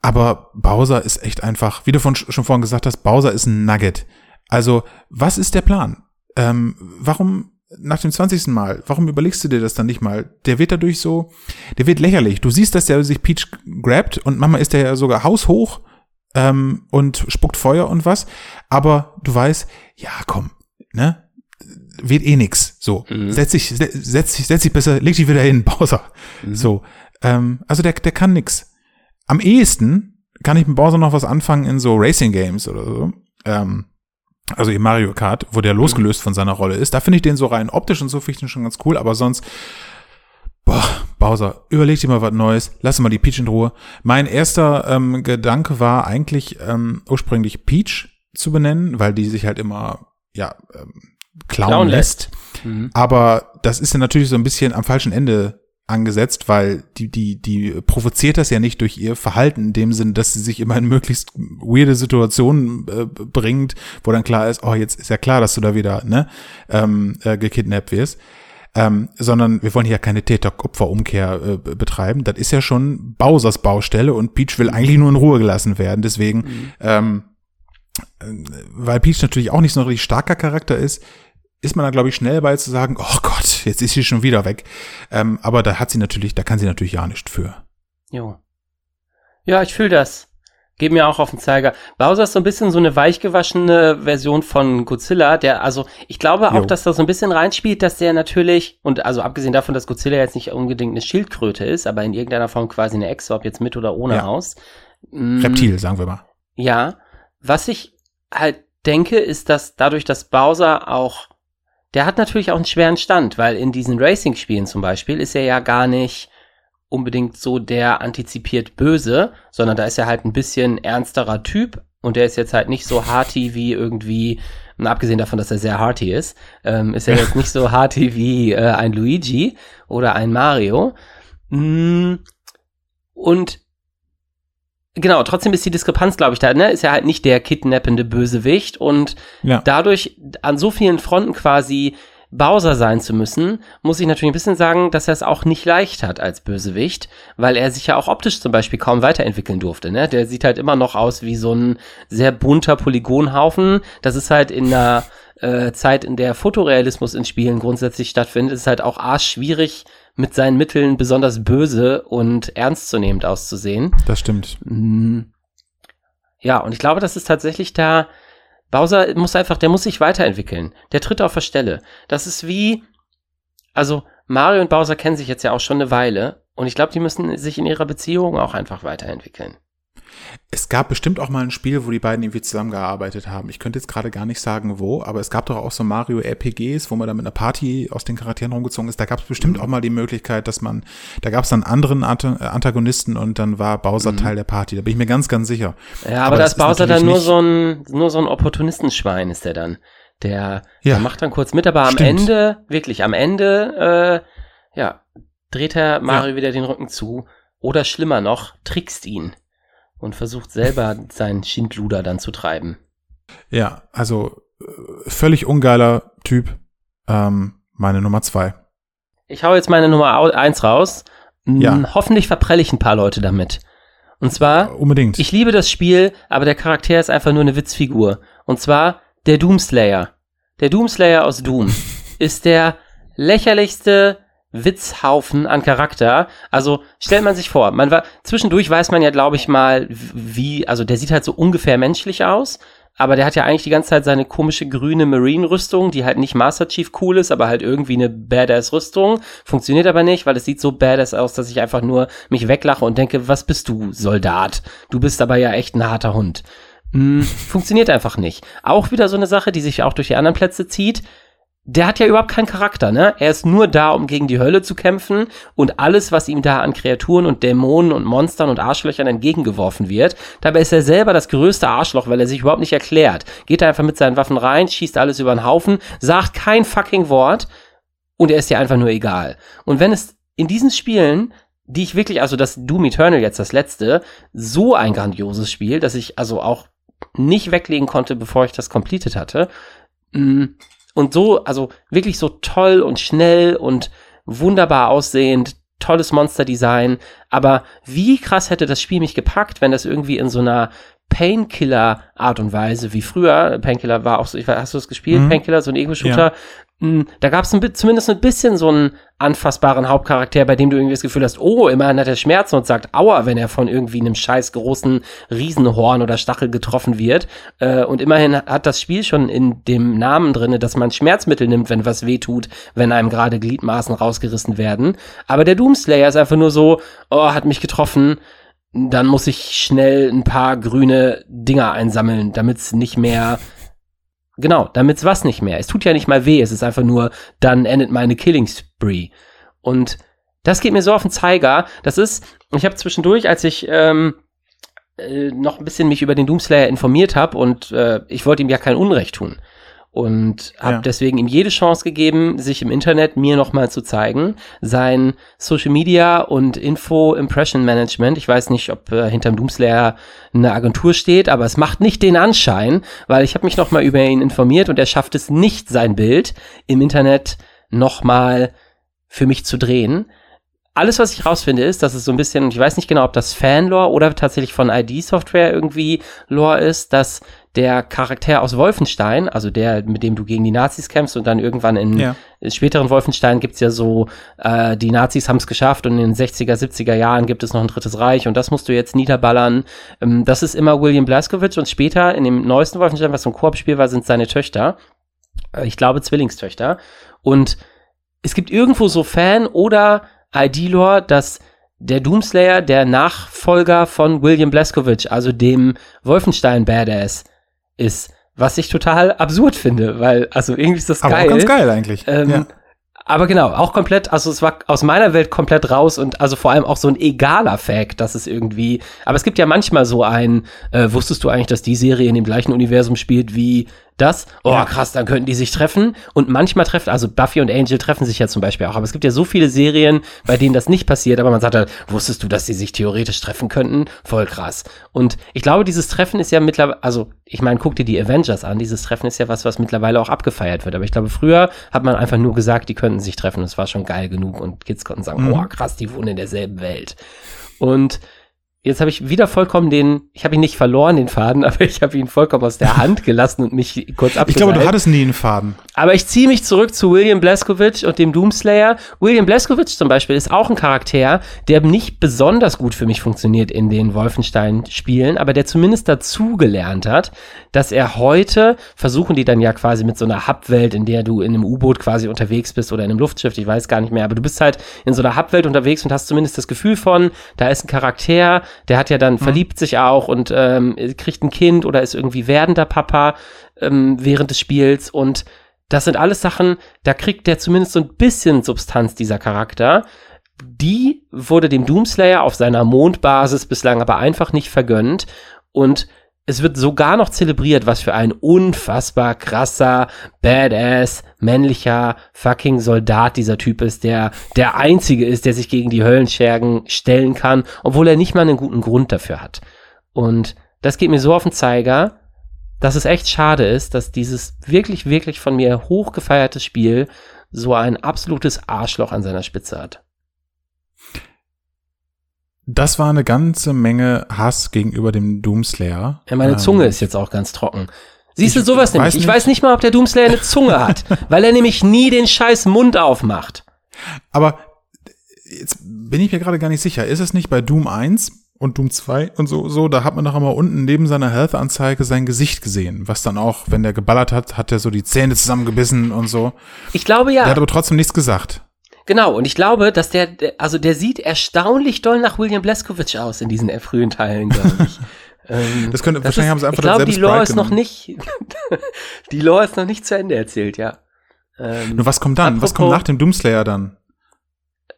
Aber Bowser ist echt einfach, wie du von, schon vorhin gesagt hast, Bowser ist ein Nugget. Also, was ist der Plan? Ähm, warum nach dem 20. Mal, warum überlegst du dir das dann nicht mal? Der wird dadurch so, der wird lächerlich. Du siehst, dass der sich Peach grabt und manchmal ist der ja sogar haushoch ähm, und spuckt Feuer und was. Aber du weißt, ja, komm, ne? Wird eh nix. So, Mhm. setz dich, se- setz dich, setz dich besser, leg dich wieder hin, Bowser. So, ähm, also der, der kann nix. Am ehesten kann ich mit Bowser noch was anfangen in so Racing Games oder so. Ähm, also in Mario Kart, wo der losgelöst von seiner Rolle ist. Da finde ich den so rein optisch und so finde ich den schon ganz cool, aber sonst, boah, Bowser, überleg dir mal was Neues, lass mal die Peach in Ruhe. Mein erster ähm, Gedanke war eigentlich ähm, ursprünglich Peach zu benennen, weil die sich halt immer, ja, ähm, klauen, Klauen lässt. Mhm. Aber das ist ja natürlich so ein bisschen am falschen Ende angesetzt, weil die, die, die provoziert das ja nicht durch ihr Verhalten in dem Sinn, dass sie sich immer in möglichst weirde Situationen äh, bringt, wo dann klar ist, oh, jetzt ist ja klar, dass du da wieder ne, ähm, äh, gekidnappt wirst. Ähm, sondern wir wollen hier keine Täter-Opfer-Umkehr äh, betreiben. Das ist ja schon Bowsers Baustelle und Peach will eigentlich nur in Ruhe gelassen werden. Deswegen, ähm, äh, weil Peach natürlich auch nicht so ein richtig starker Charakter ist, ist man da, glaube ich, schnell bei zu sagen, oh Gott, jetzt ist sie schon wieder weg. Ähm, aber da hat sie natürlich, da kann sie natürlich ja nicht für. Jo. Ja, ich fühle das. Geht mir auch auf den Zeiger. Bowser ist so ein bisschen so eine weichgewaschene Version von Godzilla, der, also, ich glaube auch, Jo. dass da so ein bisschen reinspielt, dass der natürlich, und also abgesehen davon, dass Godzilla jetzt nicht unbedingt eine Schildkröte ist, aber in irgendeiner Form quasi eine Echse, ob jetzt mit oder ohne Ja. Haus. Mm, Reptil, sagen wir mal. Ja, was ich halt denke, ist, dass dadurch, dass Bowser auch, der hat natürlich auch einen schweren Stand, weil in diesen Racing-Spielen zum Beispiel ist er ja gar nicht unbedingt so der antizipiert Böse, sondern da ist er halt ein bisschen ernsterer Typ und der ist jetzt halt nicht so hearty wie irgendwie, abgesehen davon, dass er sehr hearty ist, ähm, ist er jetzt nicht so hearty wie äh, ein Luigi oder ein Mario. Mm, und genau, trotzdem ist die Diskrepanz, glaube ich, da, ne? Ist er halt nicht der kidnappende Bösewicht und Ja. dadurch an so vielen Fronten quasi Bowser sein zu müssen, muss ich natürlich ein bisschen sagen, dass er es auch nicht leicht hat als Bösewicht, weil er sich ja auch optisch zum Beispiel kaum weiterentwickeln durfte. Ne? Der sieht halt immer noch aus wie so ein sehr bunter Polygonhaufen. Das ist halt in einer äh, Zeit, in der Fotorealismus in Spielen grundsätzlich stattfindet, ist halt auch arschschwierig, mit seinen Mitteln besonders böse und ernstzunehmend auszusehen. Das stimmt. Mm. Ja, und ich glaube, das ist tatsächlich da. Bowser muss einfach, der muss sich weiterentwickeln. Der tritt auf der Stelle. Das ist wie, also Mario und Bowser kennen sich jetzt ja auch schon eine Weile und ich glaube, die müssen sich in ihrer Beziehung auch einfach weiterentwickeln. Es gab bestimmt auch mal ein Spiel, wo die beiden irgendwie zusammengearbeitet haben. Ich könnte jetzt gerade gar nicht sagen, wo, aber es gab doch auch so Mario-RPGs, wo man dann mit einer Party aus den Charakteren rumgezogen ist. Da gab es bestimmt auch mal die Möglichkeit, dass man, da gab es dann anderen äh, Antagonisten und dann war Bowser Teil der Party. Da bin ich mir ganz, ganz sicher. Ja, aber, da das ist Bowser dann nur so ein, nur so ein Opportunistenschwein ist der dann. Der, Ja. der macht dann kurz mit, aber am Stimmt. Ende, wirklich, am Ende, äh, ja, dreht er Mario wieder den Rücken zu oder schlimmer noch, trickst ihn und versucht selber seinen Schindluder dann zu treiben. Ja, also äh, völlig ungeiler Typ. Ähm, meine Nummer zwei. Ich hau jetzt meine Nummer eins raus. Ja. Hoffentlich verprelle ich ein paar Leute damit. Und zwar, Unbedingt. ich liebe das Spiel, aber der Charakter ist einfach nur eine Witzfigur. Und zwar der Doomslayer. Der Doomslayer aus Doom ist der lächerlichste Witzhaufen an Charakter. Also stellt man sich vor, man war zwischendurch weiß man ja, glaube ich mal, wie, also der sieht halt so ungefähr menschlich aus, aber der hat ja eigentlich die ganze Zeit seine komische grüne Marine-Rüstung, die halt nicht Master Chief cool ist, aber halt irgendwie eine Badass-Rüstung. Funktioniert aber nicht, weil es sieht so badass aus, dass ich einfach nur mich weglache und denke, was bist du, Soldat? Du bist aber ja echt ein harter Hund. Hm, funktioniert einfach nicht. Auch wieder so eine Sache, die sich auch durch die anderen Plätze zieht. Der hat ja überhaupt keinen Charakter, ne? Er ist nur da, um gegen die Hölle zu kämpfen und alles, was ihm da an Kreaturen und Dämonen und Monstern und Arschlöchern entgegengeworfen wird. Dabei ist er selber das größte Arschloch, weil er sich überhaupt nicht erklärt. Geht da einfach mit seinen Waffen rein, schießt alles über den Haufen, sagt kein fucking Wort und er ist dir einfach nur egal. Und wenn es in diesen Spielen, die ich wirklich, also das Doom Eternal jetzt das letzte, so ein grandioses Spiel, dass ich also auch nicht weglegen konnte, bevor ich das completed hatte. Und so, also wirklich so toll und schnell und wunderbar aussehend, tolles Monsterdesign. Aber wie krass hätte das Spiel mich gepackt, wenn das irgendwie in so einer Painkiller-Art und Weise wie früher. Painkiller war auch so, ich weiß, hast du das gespielt? Mhm. Painkiller, so ein Ego-Shooter. Mm, Da gab es zumindest ein bisschen so einen anfassbaren Hauptcharakter, bei dem du irgendwie das Gefühl hast, oh, immerhin hat er Schmerzen und sagt Aua, wenn er von irgendwie einem scheiß großen Riesenhorn oder Stachel getroffen wird. Äh, und immerhin hat das Spiel schon in dem Namen drinne, dass man Schmerzmittel nimmt, wenn was weh tut, wenn einem gerade Gliedmaßen rausgerissen werden. Aber der Doomslayer ist einfach nur so, oh, hat mich getroffen, dann muss ich schnell ein paar grüne Dinger einsammeln, damit's nicht mehr Genau, damit's was nicht mehr. Es tut ja nicht mal weh, es ist einfach nur, dann endet meine Killing Spree. Und das geht mir so auf den Zeiger. Das ist, ich habe zwischendurch, als ich ähm, äh, noch ein bisschen mich über den Doomslayer informiert habe und äh, ich wollte ihm ja kein Unrecht tun. Und habe Ja. deswegen ihm jede Chance gegeben, sich im Internet mir nochmal zu zeigen. Sein Social Media und Info Impression Management. Ich weiß nicht, ob äh, hinterm Doomslayer eine Agentur steht, aber es macht nicht den Anschein, weil ich habe mich nochmal über ihn informiert und er schafft es nicht, sein Bild im Internet nochmal für mich zu drehen. Alles, was ich rausfinde, ist, dass es so ein bisschen, und ich weiß nicht genau, ob das Fanlore oder tatsächlich von ID-Software irgendwie Lore ist, dass der Charakter aus Wolfenstein, also der, mit dem du gegen die Nazis kämpfst und dann irgendwann in Ja. späteren Wolfenstein gibt's ja so, äh, die Nazis haben's geschafft und in den 60er, 70er Jahren gibt es noch ein drittes Reich und das musst du jetzt niederballern. Ähm, das ist immer William Blaskowitz und später in dem neuesten Wolfenstein, was so ein Koop-Spiel war, sind seine Töchter. Äh, ich glaube Zwillingstöchter. Und es gibt irgendwo so Fan- oder ID-Lore, dass der Doomslayer der Nachfolger von William Blaskowitz, also dem Wolfenstein-Badass, ist. Was ich total absurd finde, weil, also irgendwie ist das Aber geil. auch ganz geil eigentlich. Ähm, ja. Aber genau, auch komplett, also es war aus meiner Welt komplett raus und also vor allem auch so ein egaler Fact, dass es irgendwie, aber es gibt ja manchmal so ein, äh, wusstest du eigentlich, dass die Serie in dem gleichen Universum spielt wie das? Oh, Ja. krass, dann könnten die sich treffen. Und manchmal treffen, also Buffy und Angel treffen sich ja zum Beispiel auch. Aber es gibt ja so viele Serien, bei denen das nicht passiert, aber man sagt halt, wusstest du, dass die sich theoretisch treffen könnten? Voll krass. Und ich glaube, dieses Treffen ist ja mittlerweile, also ich meine, guck dir die Avengers an, dieses Treffen ist ja was, was mittlerweile auch abgefeiert wird. Aber ich glaube, früher hat man einfach nur gesagt, die könnten sich treffen. Das war schon geil genug und Kids konnten sagen, Mhm. oh krass, die wohnen in derselben Welt. Und Jetzt habe ich wieder vollkommen den, ich habe ihn nicht verloren, den Faden, aber ich habe ihn vollkommen aus der Hand gelassen und mich kurz abgeseilt. Ich glaube, du hattest nie einen Faden. Aber ich ziehe mich zurück zu William Blazkowicz und dem Doomslayer. William Blazkowicz zum Beispiel ist auch ein Charakter, der nicht besonders gut für mich funktioniert in den Wolfenstein-Spielen, aber der zumindest dazugelernt hat, dass er heute, versuchen die dann ja quasi mit so einer Hubwelt, in der du in einem U-Boot quasi unterwegs bist oder in einem Luftschiff, ich weiß gar nicht mehr, aber du bist halt in so einer Hubwelt unterwegs und hast zumindest das Gefühl von, da ist ein Charakter, der hat ja dann, verliebt sich auch und ähm, kriegt ein Kind oder ist irgendwie werdender Papa ähm, während des Spiels und das sind alles Sachen, da kriegt der zumindest so ein bisschen Substanz, dieser Charakter. Die wurde dem Doomslayer auf seiner Mondbasis bislang aber einfach nicht vergönnt. Und es wird sogar noch zelebriert, was für ein unfassbar krasser, badass, männlicher fucking Soldat dieser Typ ist, der der einzige ist, der sich gegen die Höllenschergen stellen kann, obwohl er nicht mal einen guten Grund dafür hat. Und das geht mir so auf den Zeiger, dass es echt schade ist, dass dieses wirklich, wirklich von mir hochgefeierte Spiel so ein absolutes Arschloch an seiner Spitze hat. Das war eine ganze Menge Hass gegenüber dem Doomslayer. Ja, meine Ähm, Zunge ist jetzt auch ganz trocken. Siehst du Ich sowas nämlich? Ich nicht. weiß nicht mal, ob der Doomslayer eine Zunge hat, weil er nämlich nie den scheiß Mund aufmacht. Aber jetzt bin ich mir gerade gar nicht sicher. Ist es nicht bei Doom 1 und Doom 2 und so, so, da hat man doch immer unten neben seiner Health-Anzeige sein Gesicht gesehen. Was dann auch, wenn der geballert hat, hat er so die Zähne zusammengebissen und so. Ich glaube Der ja. hat aber trotzdem nichts gesagt. Genau, und ich glaube, dass der, also der sieht erstaunlich doll nach William Blazkowicz aus in diesen frühen Teilen, glaube ich. Ähm, Das könnte, das wahrscheinlich ist, haben sie einfach ich glaube, die Lore ist noch nicht, die Lore ist noch nicht zu Ende erzählt, ja. Ähm, Nur was kommt dann? was kommt Apropos- nach dem Doomslayer dann?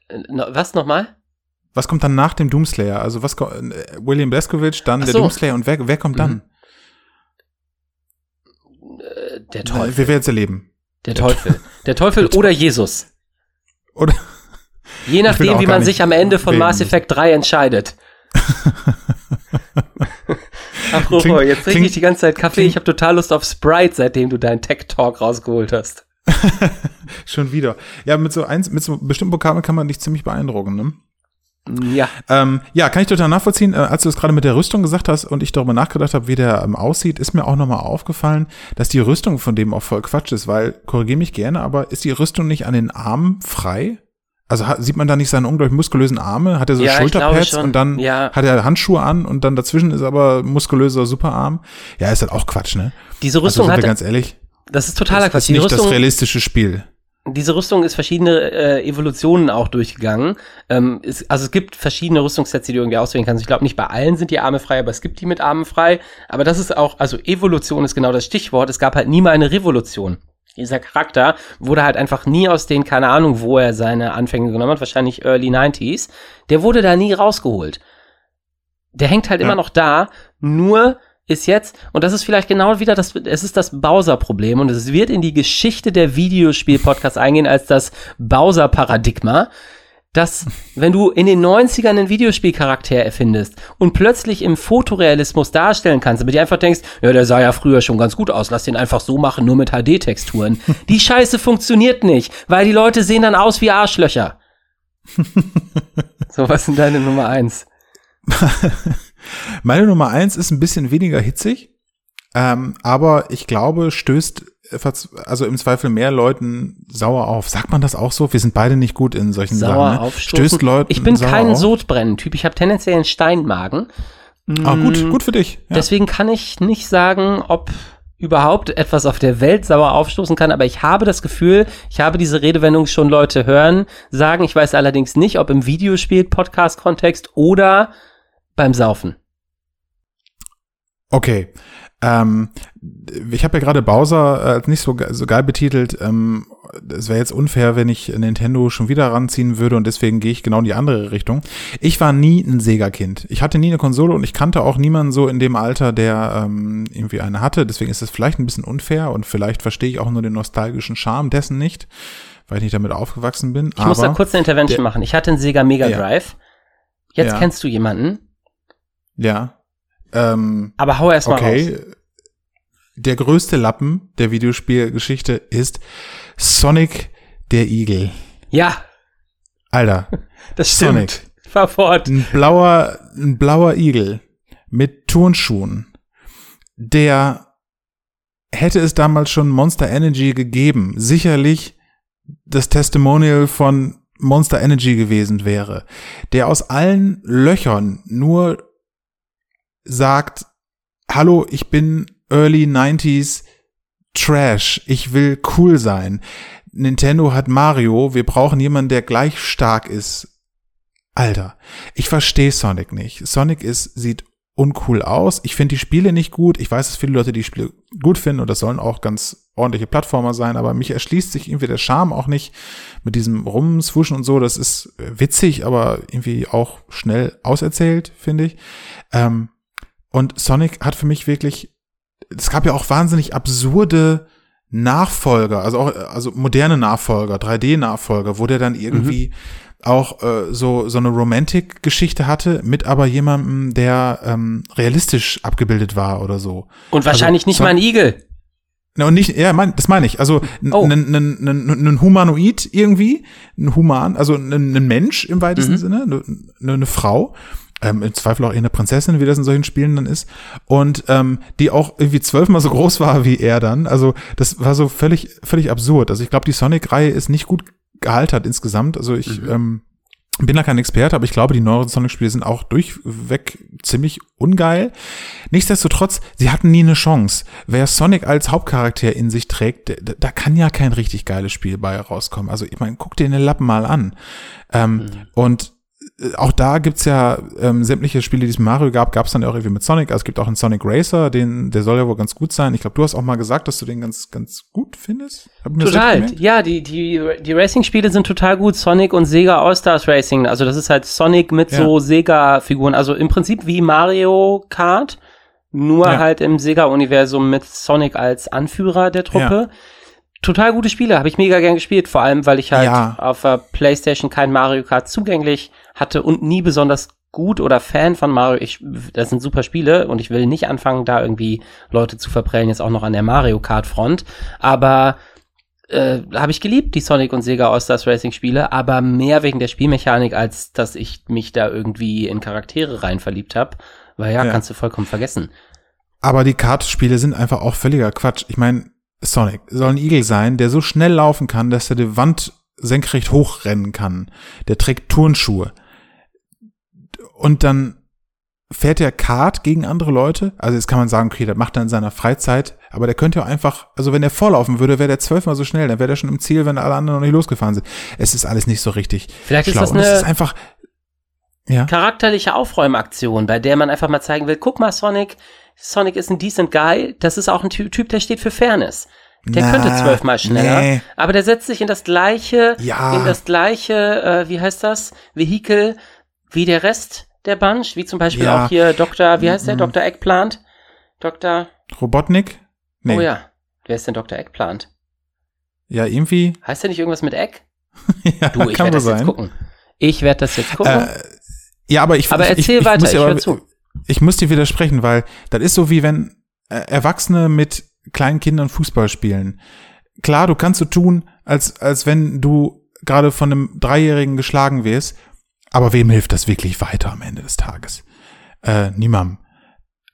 äh, no- was nochmal? Was kommt dann nach dem Doomslayer? Also was ko- äh, William Blazkowicz, dann Ach der so. Doomslayer und wer, wer kommt dann? Äh, der Teufel. Wir werden es erleben. Der Teufel. Der Teufel oder Jesus. Oder? Je nachdem, wie man sich am Ende von Mass. Effect 3 entscheidet. Apropos, Klingt- jetzt trinke ich die ganze Zeit Kaffee. klingt- Ich habe total Lust auf Sprite, seitdem du deinen Tech Talk rausgeholt hast. Schon wieder. Ja, mit so eins, mit so bestimmten Vokabeln kann man dich ziemlich beeindrucken, ne? Ja. Ähm, ja, kann ich total nachvollziehen. Äh, als du es gerade mit der Rüstung gesagt hast und ich darüber nachgedacht habe, wie der ähm, aussieht, ist mir auch nochmal aufgefallen, dass die Rüstung von dem auch voll Quatsch ist, weil, korrigiere mich gerne, aber ist die Rüstung nicht an den Armen frei? Also hat, sieht man da nicht seine unglaublich muskulösen Arme? Hat er so Ja, Schulterpads und dann Ja. hat er Handschuhe an und dann dazwischen ist aber muskulöser Superarm? Ja, ist halt auch Quatsch, ne? Diese Also Rüstung wir hat, ganz ehrlich, das ist totaler das Quatsch. ist Die nicht das Rüstung, realistische Spiel. Diese Rüstung ist verschiedene äh, Evolutionen auch durchgegangen. Ähm, ist, also es gibt verschiedene Rüstungssets, die du irgendwie auswählen kannst. Ich glaube, nicht bei allen sind die Arme frei, aber es gibt die mit Armen frei. Aber das ist auch, also Evolution ist genau das Stichwort. Es gab halt nie mal eine Revolution. Dieser Charakter wurde halt einfach nie aus den, keine Ahnung, wo er seine Anfänge genommen hat, wahrscheinlich Early 90s. Der wurde da nie rausgeholt. Der hängt halt Ja. immer noch da, nur ist jetzt, und das ist vielleicht genau wieder das, es ist das Bowser-Problem und es wird in die Geschichte der Videospiel-Podcasts eingehen als das Bowser-Paradigma, dass, wenn du in den 90ern einen Videospielcharakter erfindest und plötzlich im Fotorealismus darstellen kannst, damit du einfach denkst, ja, der sah ja früher schon ganz gut aus, lass den einfach so machen, nur mit HD-Texturen. Die Scheiße funktioniert nicht, weil die Leute sehen dann aus wie Arschlöcher. so, was sind deine Nummer eins? Meine Nummer eins ist ein bisschen weniger hitzig, ähm, aber ich glaube, stößt äh, also im Zweifel mehr Leuten sauer auf. Sagt man das auch so? Wir sind beide nicht gut in solchen Sauer Sachen. Ne? aufstoßen. Stößt Leuten ich bin kein? Sodbrennen-Typ. Ich habe tendenziell einen Steinmagen. Ah, gut, Mm, gut für dich. Ja. Deswegen kann ich nicht sagen, ob überhaupt etwas auf der Welt sauer aufstoßen kann, aber ich habe das Gefühl, ich habe diese Redewendung schon Leute hören, sagen, ich weiß allerdings nicht, ob im Videospiel, Podcast-Kontext oder beim Saufen. Okay. Ähm, ich habe ja gerade Bowser äh, als nicht so, so geil betitelt. Ähm, es wäre jetzt unfair, wenn ich Nintendo schon wieder ranziehen würde und deswegen gehe ich genau in die andere Richtung. Ich war nie ein Sega-Kind. Ich hatte nie eine Konsole und ich kannte auch niemanden so in dem Alter, der ähm, irgendwie eine hatte. Deswegen ist es vielleicht ein bisschen unfair und vielleicht verstehe ich auch nur den nostalgischen Charme dessen nicht, weil ich nicht damit aufgewachsen bin. Ich muss da kurz eine Intervention machen. Ich hatte einen Sega Mega Ja. Drive. Jetzt Ja. kennst du jemanden, Ja. Ähm, aber hau erst mal Okay. raus. Der größte Lappen der Videospielgeschichte ist Sonic der Igel. Ja, Alter, das stimmt. Sonic. Fahr fort. ein blauer, ein blauer Igel mit Turnschuhen, der hätte es damals schon Monster Energy gegeben, sicherlich das Testimonial von Monster Energy gewesen wäre, der aus allen Löchern nur sagt, hallo, ich bin Early 90s Trash, ich will cool sein. Nintendo hat Mario, wir brauchen jemanden, der gleich stark ist. Alter, ich verstehe Sonic nicht. Sonic ist, sieht uncool aus. Ich finde die Spiele nicht gut. Ich weiß, dass viele Leute die Spiele gut finden und das sollen auch ganz ordentliche Plattformer sein, aber mich erschließt sich irgendwie der Charme auch nicht mit diesem Rumswuschen und so. Das ist witzig, aber irgendwie auch schnell auserzählt, finde ich. Ähm, und Sonic hat für mich wirklich, es gab ja auch wahnsinnig absurde Nachfolger, also auch, also moderne Nachfolger, 3D-Nachfolger, wo der dann irgendwie auch äh, so so eine Romantic-Geschichte hatte, mit aber jemandem, der ähm, realistisch abgebildet war oder so. Und wahrscheinlich nicht so- mal ein Igel. Na, und nicht, ja, mein, das meine ich. Also ein Oh. Humanoid irgendwie, ein Human, also ein Mensch im weitesten Mhm. Sinne, eine, eine Frau, ähm, im Zweifel auch eher eine Prinzessin, wie das in solchen Spielen dann ist, und ähm, die auch irgendwie zwölfmal so groß war wie er dann. Also das war so völlig, völlig absurd. Also ich glaube, die Sonic-Reihe ist nicht gut gealtert insgesamt. Also ich Mhm. ähm, bin da kein Experte, aber ich glaube, die neueren Sonic-Spiele sind auch durchweg ziemlich ungeil. Nichtsdestotrotz, sie hatten nie eine Chance. Wer Sonic als Hauptcharakter in sich trägt, da, kann ja kein richtig geiles Spiel bei rauskommen. Also ich meine, guck dir den Lappen mal an. Ähm, Und äh, auch da gibt's ja ähm, sämtliche Spiele, die es mit Mario gab, gab's dann ja auch irgendwie mit Sonic. Also es gibt auch einen Sonic Racer, den, der soll ja wohl ganz gut sein. Ich glaube, du hast auch mal gesagt, dass du den ganz, ganz gut findest. Total. Ja, die, die, die Racing-Spiele sind total gut. Sonic und Sega All-Stars Racing. Also das ist halt Sonic mit Ja. so Sega-Figuren. Also im Prinzip wie Mario Kart, nur Ja. halt im Sega-Universum mit Sonic als Anführer der Truppe. Total gute Spiele, habe ich mega gern gespielt, vor allem weil ich halt Ja. auf der Playstation kein Mario Kart zugänglich hatte und nie besonders gut oder Fan von Mario. Ich, das sind super Spiele und ich will nicht anfangen, da irgendwie Leute zu verprellen, jetzt auch noch an der Mario Kart Front. Aber äh, habe ich geliebt, die Sonic und Sega All-Stars Racing Spiele, aber mehr wegen der Spielmechanik, als dass ich mich da irgendwie in Charaktere rein verliebt habe. Weil ja, Ja. kannst du vollkommen vergessen. Aber die Kartspiele sind einfach auch völliger Quatsch. Ich meine, Sonic soll ein Igel sein, der so schnell laufen kann, dass er die Wand senkrecht hochrennen kann. Der trägt Turnschuhe. Und dann fährt er Kart gegen andere Leute. Also jetzt kann man sagen, okay, das macht er in seiner Freizeit. Aber der könnte ja einfach, also wenn er vorlaufen würde, wäre der zwölfmal so schnell. Dann wäre der schon im Ziel, wenn alle anderen noch nicht losgefahren sind. Es ist alles nicht so richtig Vielleicht ist schlau. das Und es eine- ist einfach, ja. charakterliche Aufräumaktion, bei der man einfach mal zeigen will, guck mal, Sonic, Sonic ist ein decent Guy, das ist auch ein Ty- Typ, der steht für Fairness. Der Na, könnte zwölfmal schneller, nee. aber der setzt sich in das gleiche, Ja. in das gleiche, äh, wie heißt das, Vehikel wie der Rest der Bunch, wie zum Beispiel Ja. auch hier Dr., wie heißt der, Mhm. Dr. Eggplant? Dr., Robotnik? Nee. oh ja, wer ist denn Dr. Eggplant? Ja, irgendwie. Heißt der nicht irgendwas mit Egg? ja, Du, ich werde das jetzt sein. gucken. Ich werde das jetzt gucken. Äh, ja, aber ich aber ich, erzähl ich, ich weiter, muss ich dir höre aber, zu. Ich muss dir widersprechen, weil das ist so wie wenn äh, Erwachsene mit kleinen Kindern Fußball spielen. Klar, du kannst so tun, als, als wenn du gerade von einem Dreijährigen geschlagen wirst, aber wem hilft das wirklich weiter am Ende des Tages? Äh, niemandem.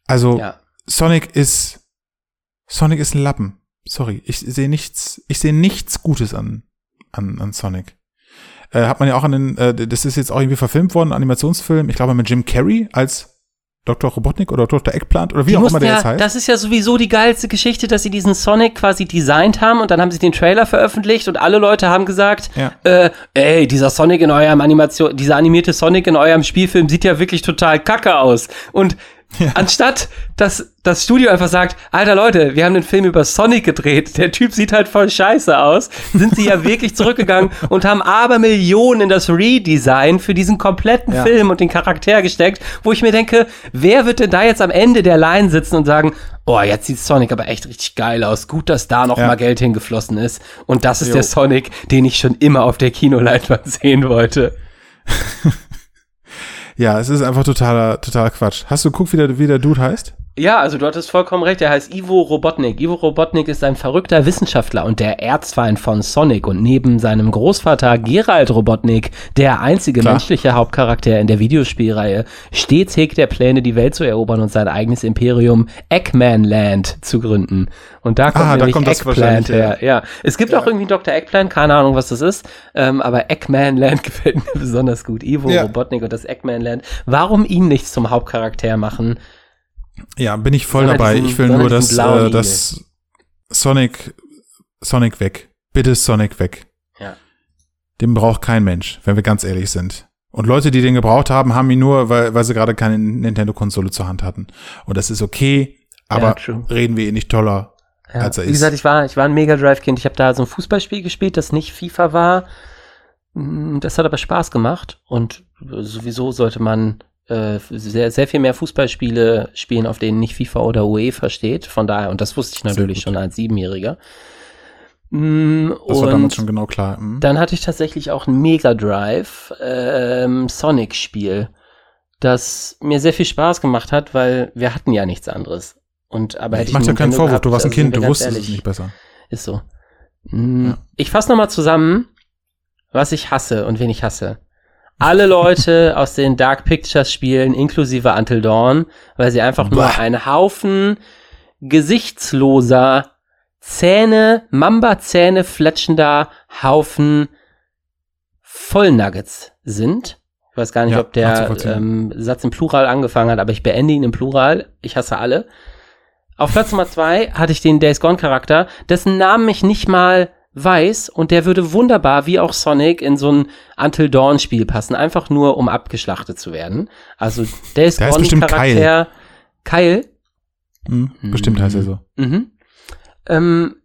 Also, ja. Sonic ist, Sonic ist ein Lappen. Sorry, ich sehe nichts, ich sehe nichts Gutes an, an, an Sonic. Äh, hat man ja auch an den, äh, das ist jetzt auch irgendwie verfilmt worden, Animationsfilm, ich glaube mit Jim Carrey als Dr. Robotnik oder Dr. Eggplant oder wie Die auch immer der ja, jetzt heißt. Das ist ja sowieso die geilste Geschichte, dass sie diesen Sonic quasi designt haben und dann haben sie den Trailer veröffentlicht und alle Leute haben gesagt, Ja. äh, ey, dieser Sonic in eurem Animation, dieser animierte Sonic in eurem Spielfilm sieht ja wirklich total kacke aus. Und Anstatt, dass das Studio einfach sagt, alter Leute, wir haben den Film über Sonic gedreht, der Typ sieht halt voll scheiße aus, sind sie ja wirklich zurückgegangen und haben aber Millionen in das Redesign für diesen kompletten Ja. Film und den Charakter gesteckt, wo ich mir denke, wer wird denn da jetzt am Ende der Line sitzen und sagen, oh, jetzt sieht Sonic aber echt richtig geil aus, gut, dass da noch Ja. mal Geld hingeflossen ist und das ist Jo. der Sonic, den ich schon immer auf der Kinoleinwand sehen wollte. Ja, es ist einfach totaler, totaler Quatsch. Hast du geguckt, wie der, wie der Dude heißt? Ja, also du hattest vollkommen recht. Er heißt Ivo Robotnik. Ivo Robotnik ist ein verrückter Wissenschaftler und der Erzfeind von Sonic und neben seinem Großvater Gerald Robotnik, der einzige Klar. menschliche Hauptcharakter in der Videospielreihe, stets hegt er Pläne, die Welt zu erobern und sein eigenes Imperium Eggman Land zu gründen. Und da kommt Ah, da kommt Eggplant her. her. Ja, es gibt auch irgendwie Dr. Eggplant, keine Ahnung, was das ist, ähm, aber Eggman Land gefällt mir besonders gut. Ivo Ja. Robotnik und das Eggman Land. Warum ihn nicht zum Hauptcharakter machen? Ja, bin ich voll dabei. diesen- ich will nur, dass, äh, dass Sonic, Sonic weg. Bitte Sonic weg. Ja. Den braucht kein Mensch, wenn wir ganz ehrlich sind. Und Leute, die den gebraucht haben, haben ihn nur, weil, weil sie gerade keine Nintendo-Konsole zur Hand hatten. Und das ist okay, aber Ja, reden wir ihn nicht toller, Ja, als er wie ist. gesagt, ich war, ich war ein Mega Drive-Kind. Ich habe da so ein Fußballspiel gespielt, das nicht FIFA war. Mm, Das hat aber Spaß gemacht. Und sowieso sollte man äh, sehr, sehr viel mehr Fußballspiele spielen, auf denen nicht FIFA oder UEFA steht. Von daher, und das wusste ich natürlich schon als Siebenjähriger. Mm, das war damals schon genau klar. Hm? dann hatte ich tatsächlich auch ein Mega Drive ähm, Sonic-Spiel, das mir sehr viel Spaß gemacht hat, weil wir hatten ja nichts anderes. Und aber hätte ich mach dir keinen Vorwurf, gehabt, du warst ein also Kind, du wusstest es ehrlich, nicht besser. Ist so. Mm, Ja. Ich fasse nochmal zusammen, was ich hasse und wen ich hasse. Alle Leute aus den Dark Pictures Spielen, inklusive Until Dawn, weil sie einfach nur Bah. ein Haufen gesichtsloser, Zähne, Mamba-Zähne fletschender Haufen Vollnuggets sind. Ich weiß gar nicht, Ja, ob der ähm, Satz im Plural angefangen hat, aber ich beende ihn im Plural. Ich hasse alle. Auf Platz Nummer zwei hatte ich den Days Gone Charakter, dessen Namen ich nicht mal weiß und der würde wunderbar, wie auch Sonic, in so ein Until Dawn Spiel passen, einfach nur um abgeschlachtet zu werden. Also Days Der Gone bestimmt Charakter Kyle. Hm? Bestimmt heißt er so. Mhm. Ähm,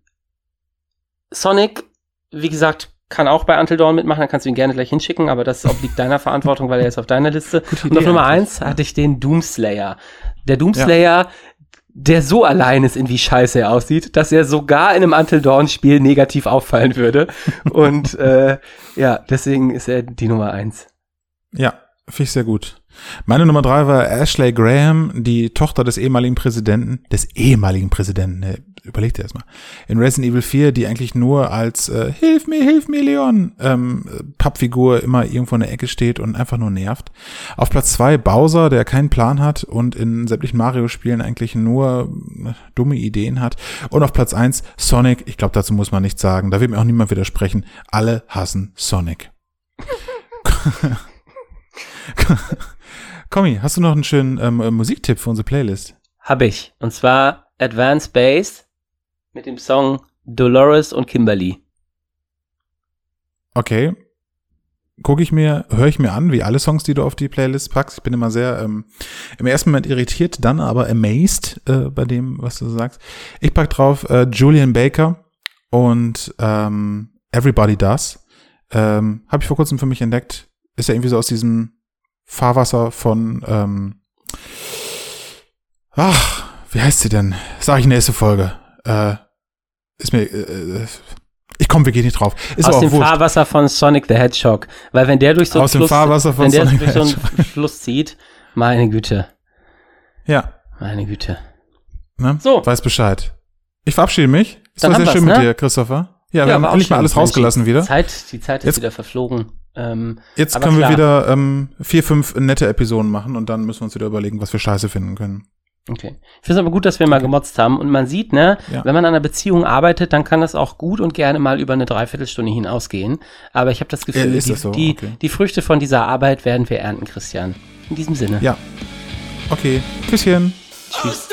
Sonic, wie gesagt, kann auch bei Until Dawn mitmachen, dann kannst du ihn gerne gleich hinschicken, aber das obliegt deiner Verantwortung, weil er ist auf deiner Liste. Und auf Idee Nummer eins hatte ich den Doomslayer. Der Doomslayer, der so allein ist, in wie scheiße er aussieht, dass er sogar in einem Until Dawn Spiel negativ auffallen würde. Und äh, ja, deswegen ist er die Nummer eins. Ja, finde ich sehr gut. Meine Nummer drei war Ashley Graham, die Tochter des ehemaligen Präsidenten, des ehemaligen Präsidenten, ne, überleg dir das mal, in Resident Evil 4, die eigentlich nur als äh, Hilf mir, hilf mir, Leon, ähm, Pappfigur immer irgendwo in der Ecke steht und einfach nur nervt. Auf Platz zwei Bowser, der keinen Plan hat und in sämtlichen Mario-Spielen eigentlich nur äh, dumme Ideen hat. Und auf Platz eins Sonic, ich glaube, dazu muss man nichts sagen, da wird mir auch niemand widersprechen, alle hassen Sonic. Kommi, hast du noch einen schönen ähm, äh, Musiktipp für unsere Playlist? Hab ich. Und zwar Advanced Bass mit dem Song Dolores und Kimberly. Okay. Gucke ich mir, höre ich mir an, wie alle Songs, die du auf die Playlist packst. Ich bin immer sehr ähm, im ersten Moment irritiert, dann aber amazed äh, bei dem, was du sagst. Ich pack drauf äh, Julian Baker und ähm, Everybody Does. Ähm, Habe ich vor kurzem für mich entdeckt. Ist ja irgendwie so aus diesem Fahrwasser von ähm, Ach, wie heißt sie denn? Sag ich nächste Folge. Äh, ist mir äh, äh, ich komme wirklich nicht drauf. Ist Aus dem wurscht. Fahrwasser von Sonic the Hedgehog. Weil wenn der durch so einen Fluss, wenn der Sonic durch so einen Fluss zieht, meine Güte, Ja, meine Güte. ne? So. Weiß Bescheid. Ich verabschiede mich. Es Dann war haben sehr schön mit ne? dir, Christopher. Ja, wir Ja, haben war auch endlich mal alles rausgelassen die wieder. Zeit, die Zeit ist Jetzt- wieder verflogen. Ähm, Jetzt können wir klar. wieder ähm, vier, fünf nette Episoden machen und dann müssen wir uns wieder überlegen, was wir scheiße finden können. Okay. Ich finde es aber gut, dass wir mal gemotzt haben. Und man sieht, ne, Ja. wenn man an einer Beziehung arbeitet, dann kann das auch gut und gerne mal über eine Dreiviertelstunde hinausgehen. Aber ich habe das Gefühl, Ja, ist die, das so? die, Okay. die Früchte von dieser Arbeit werden wir ernten, Christian. In diesem Sinne. Ja. Okay. Küsschen. Aus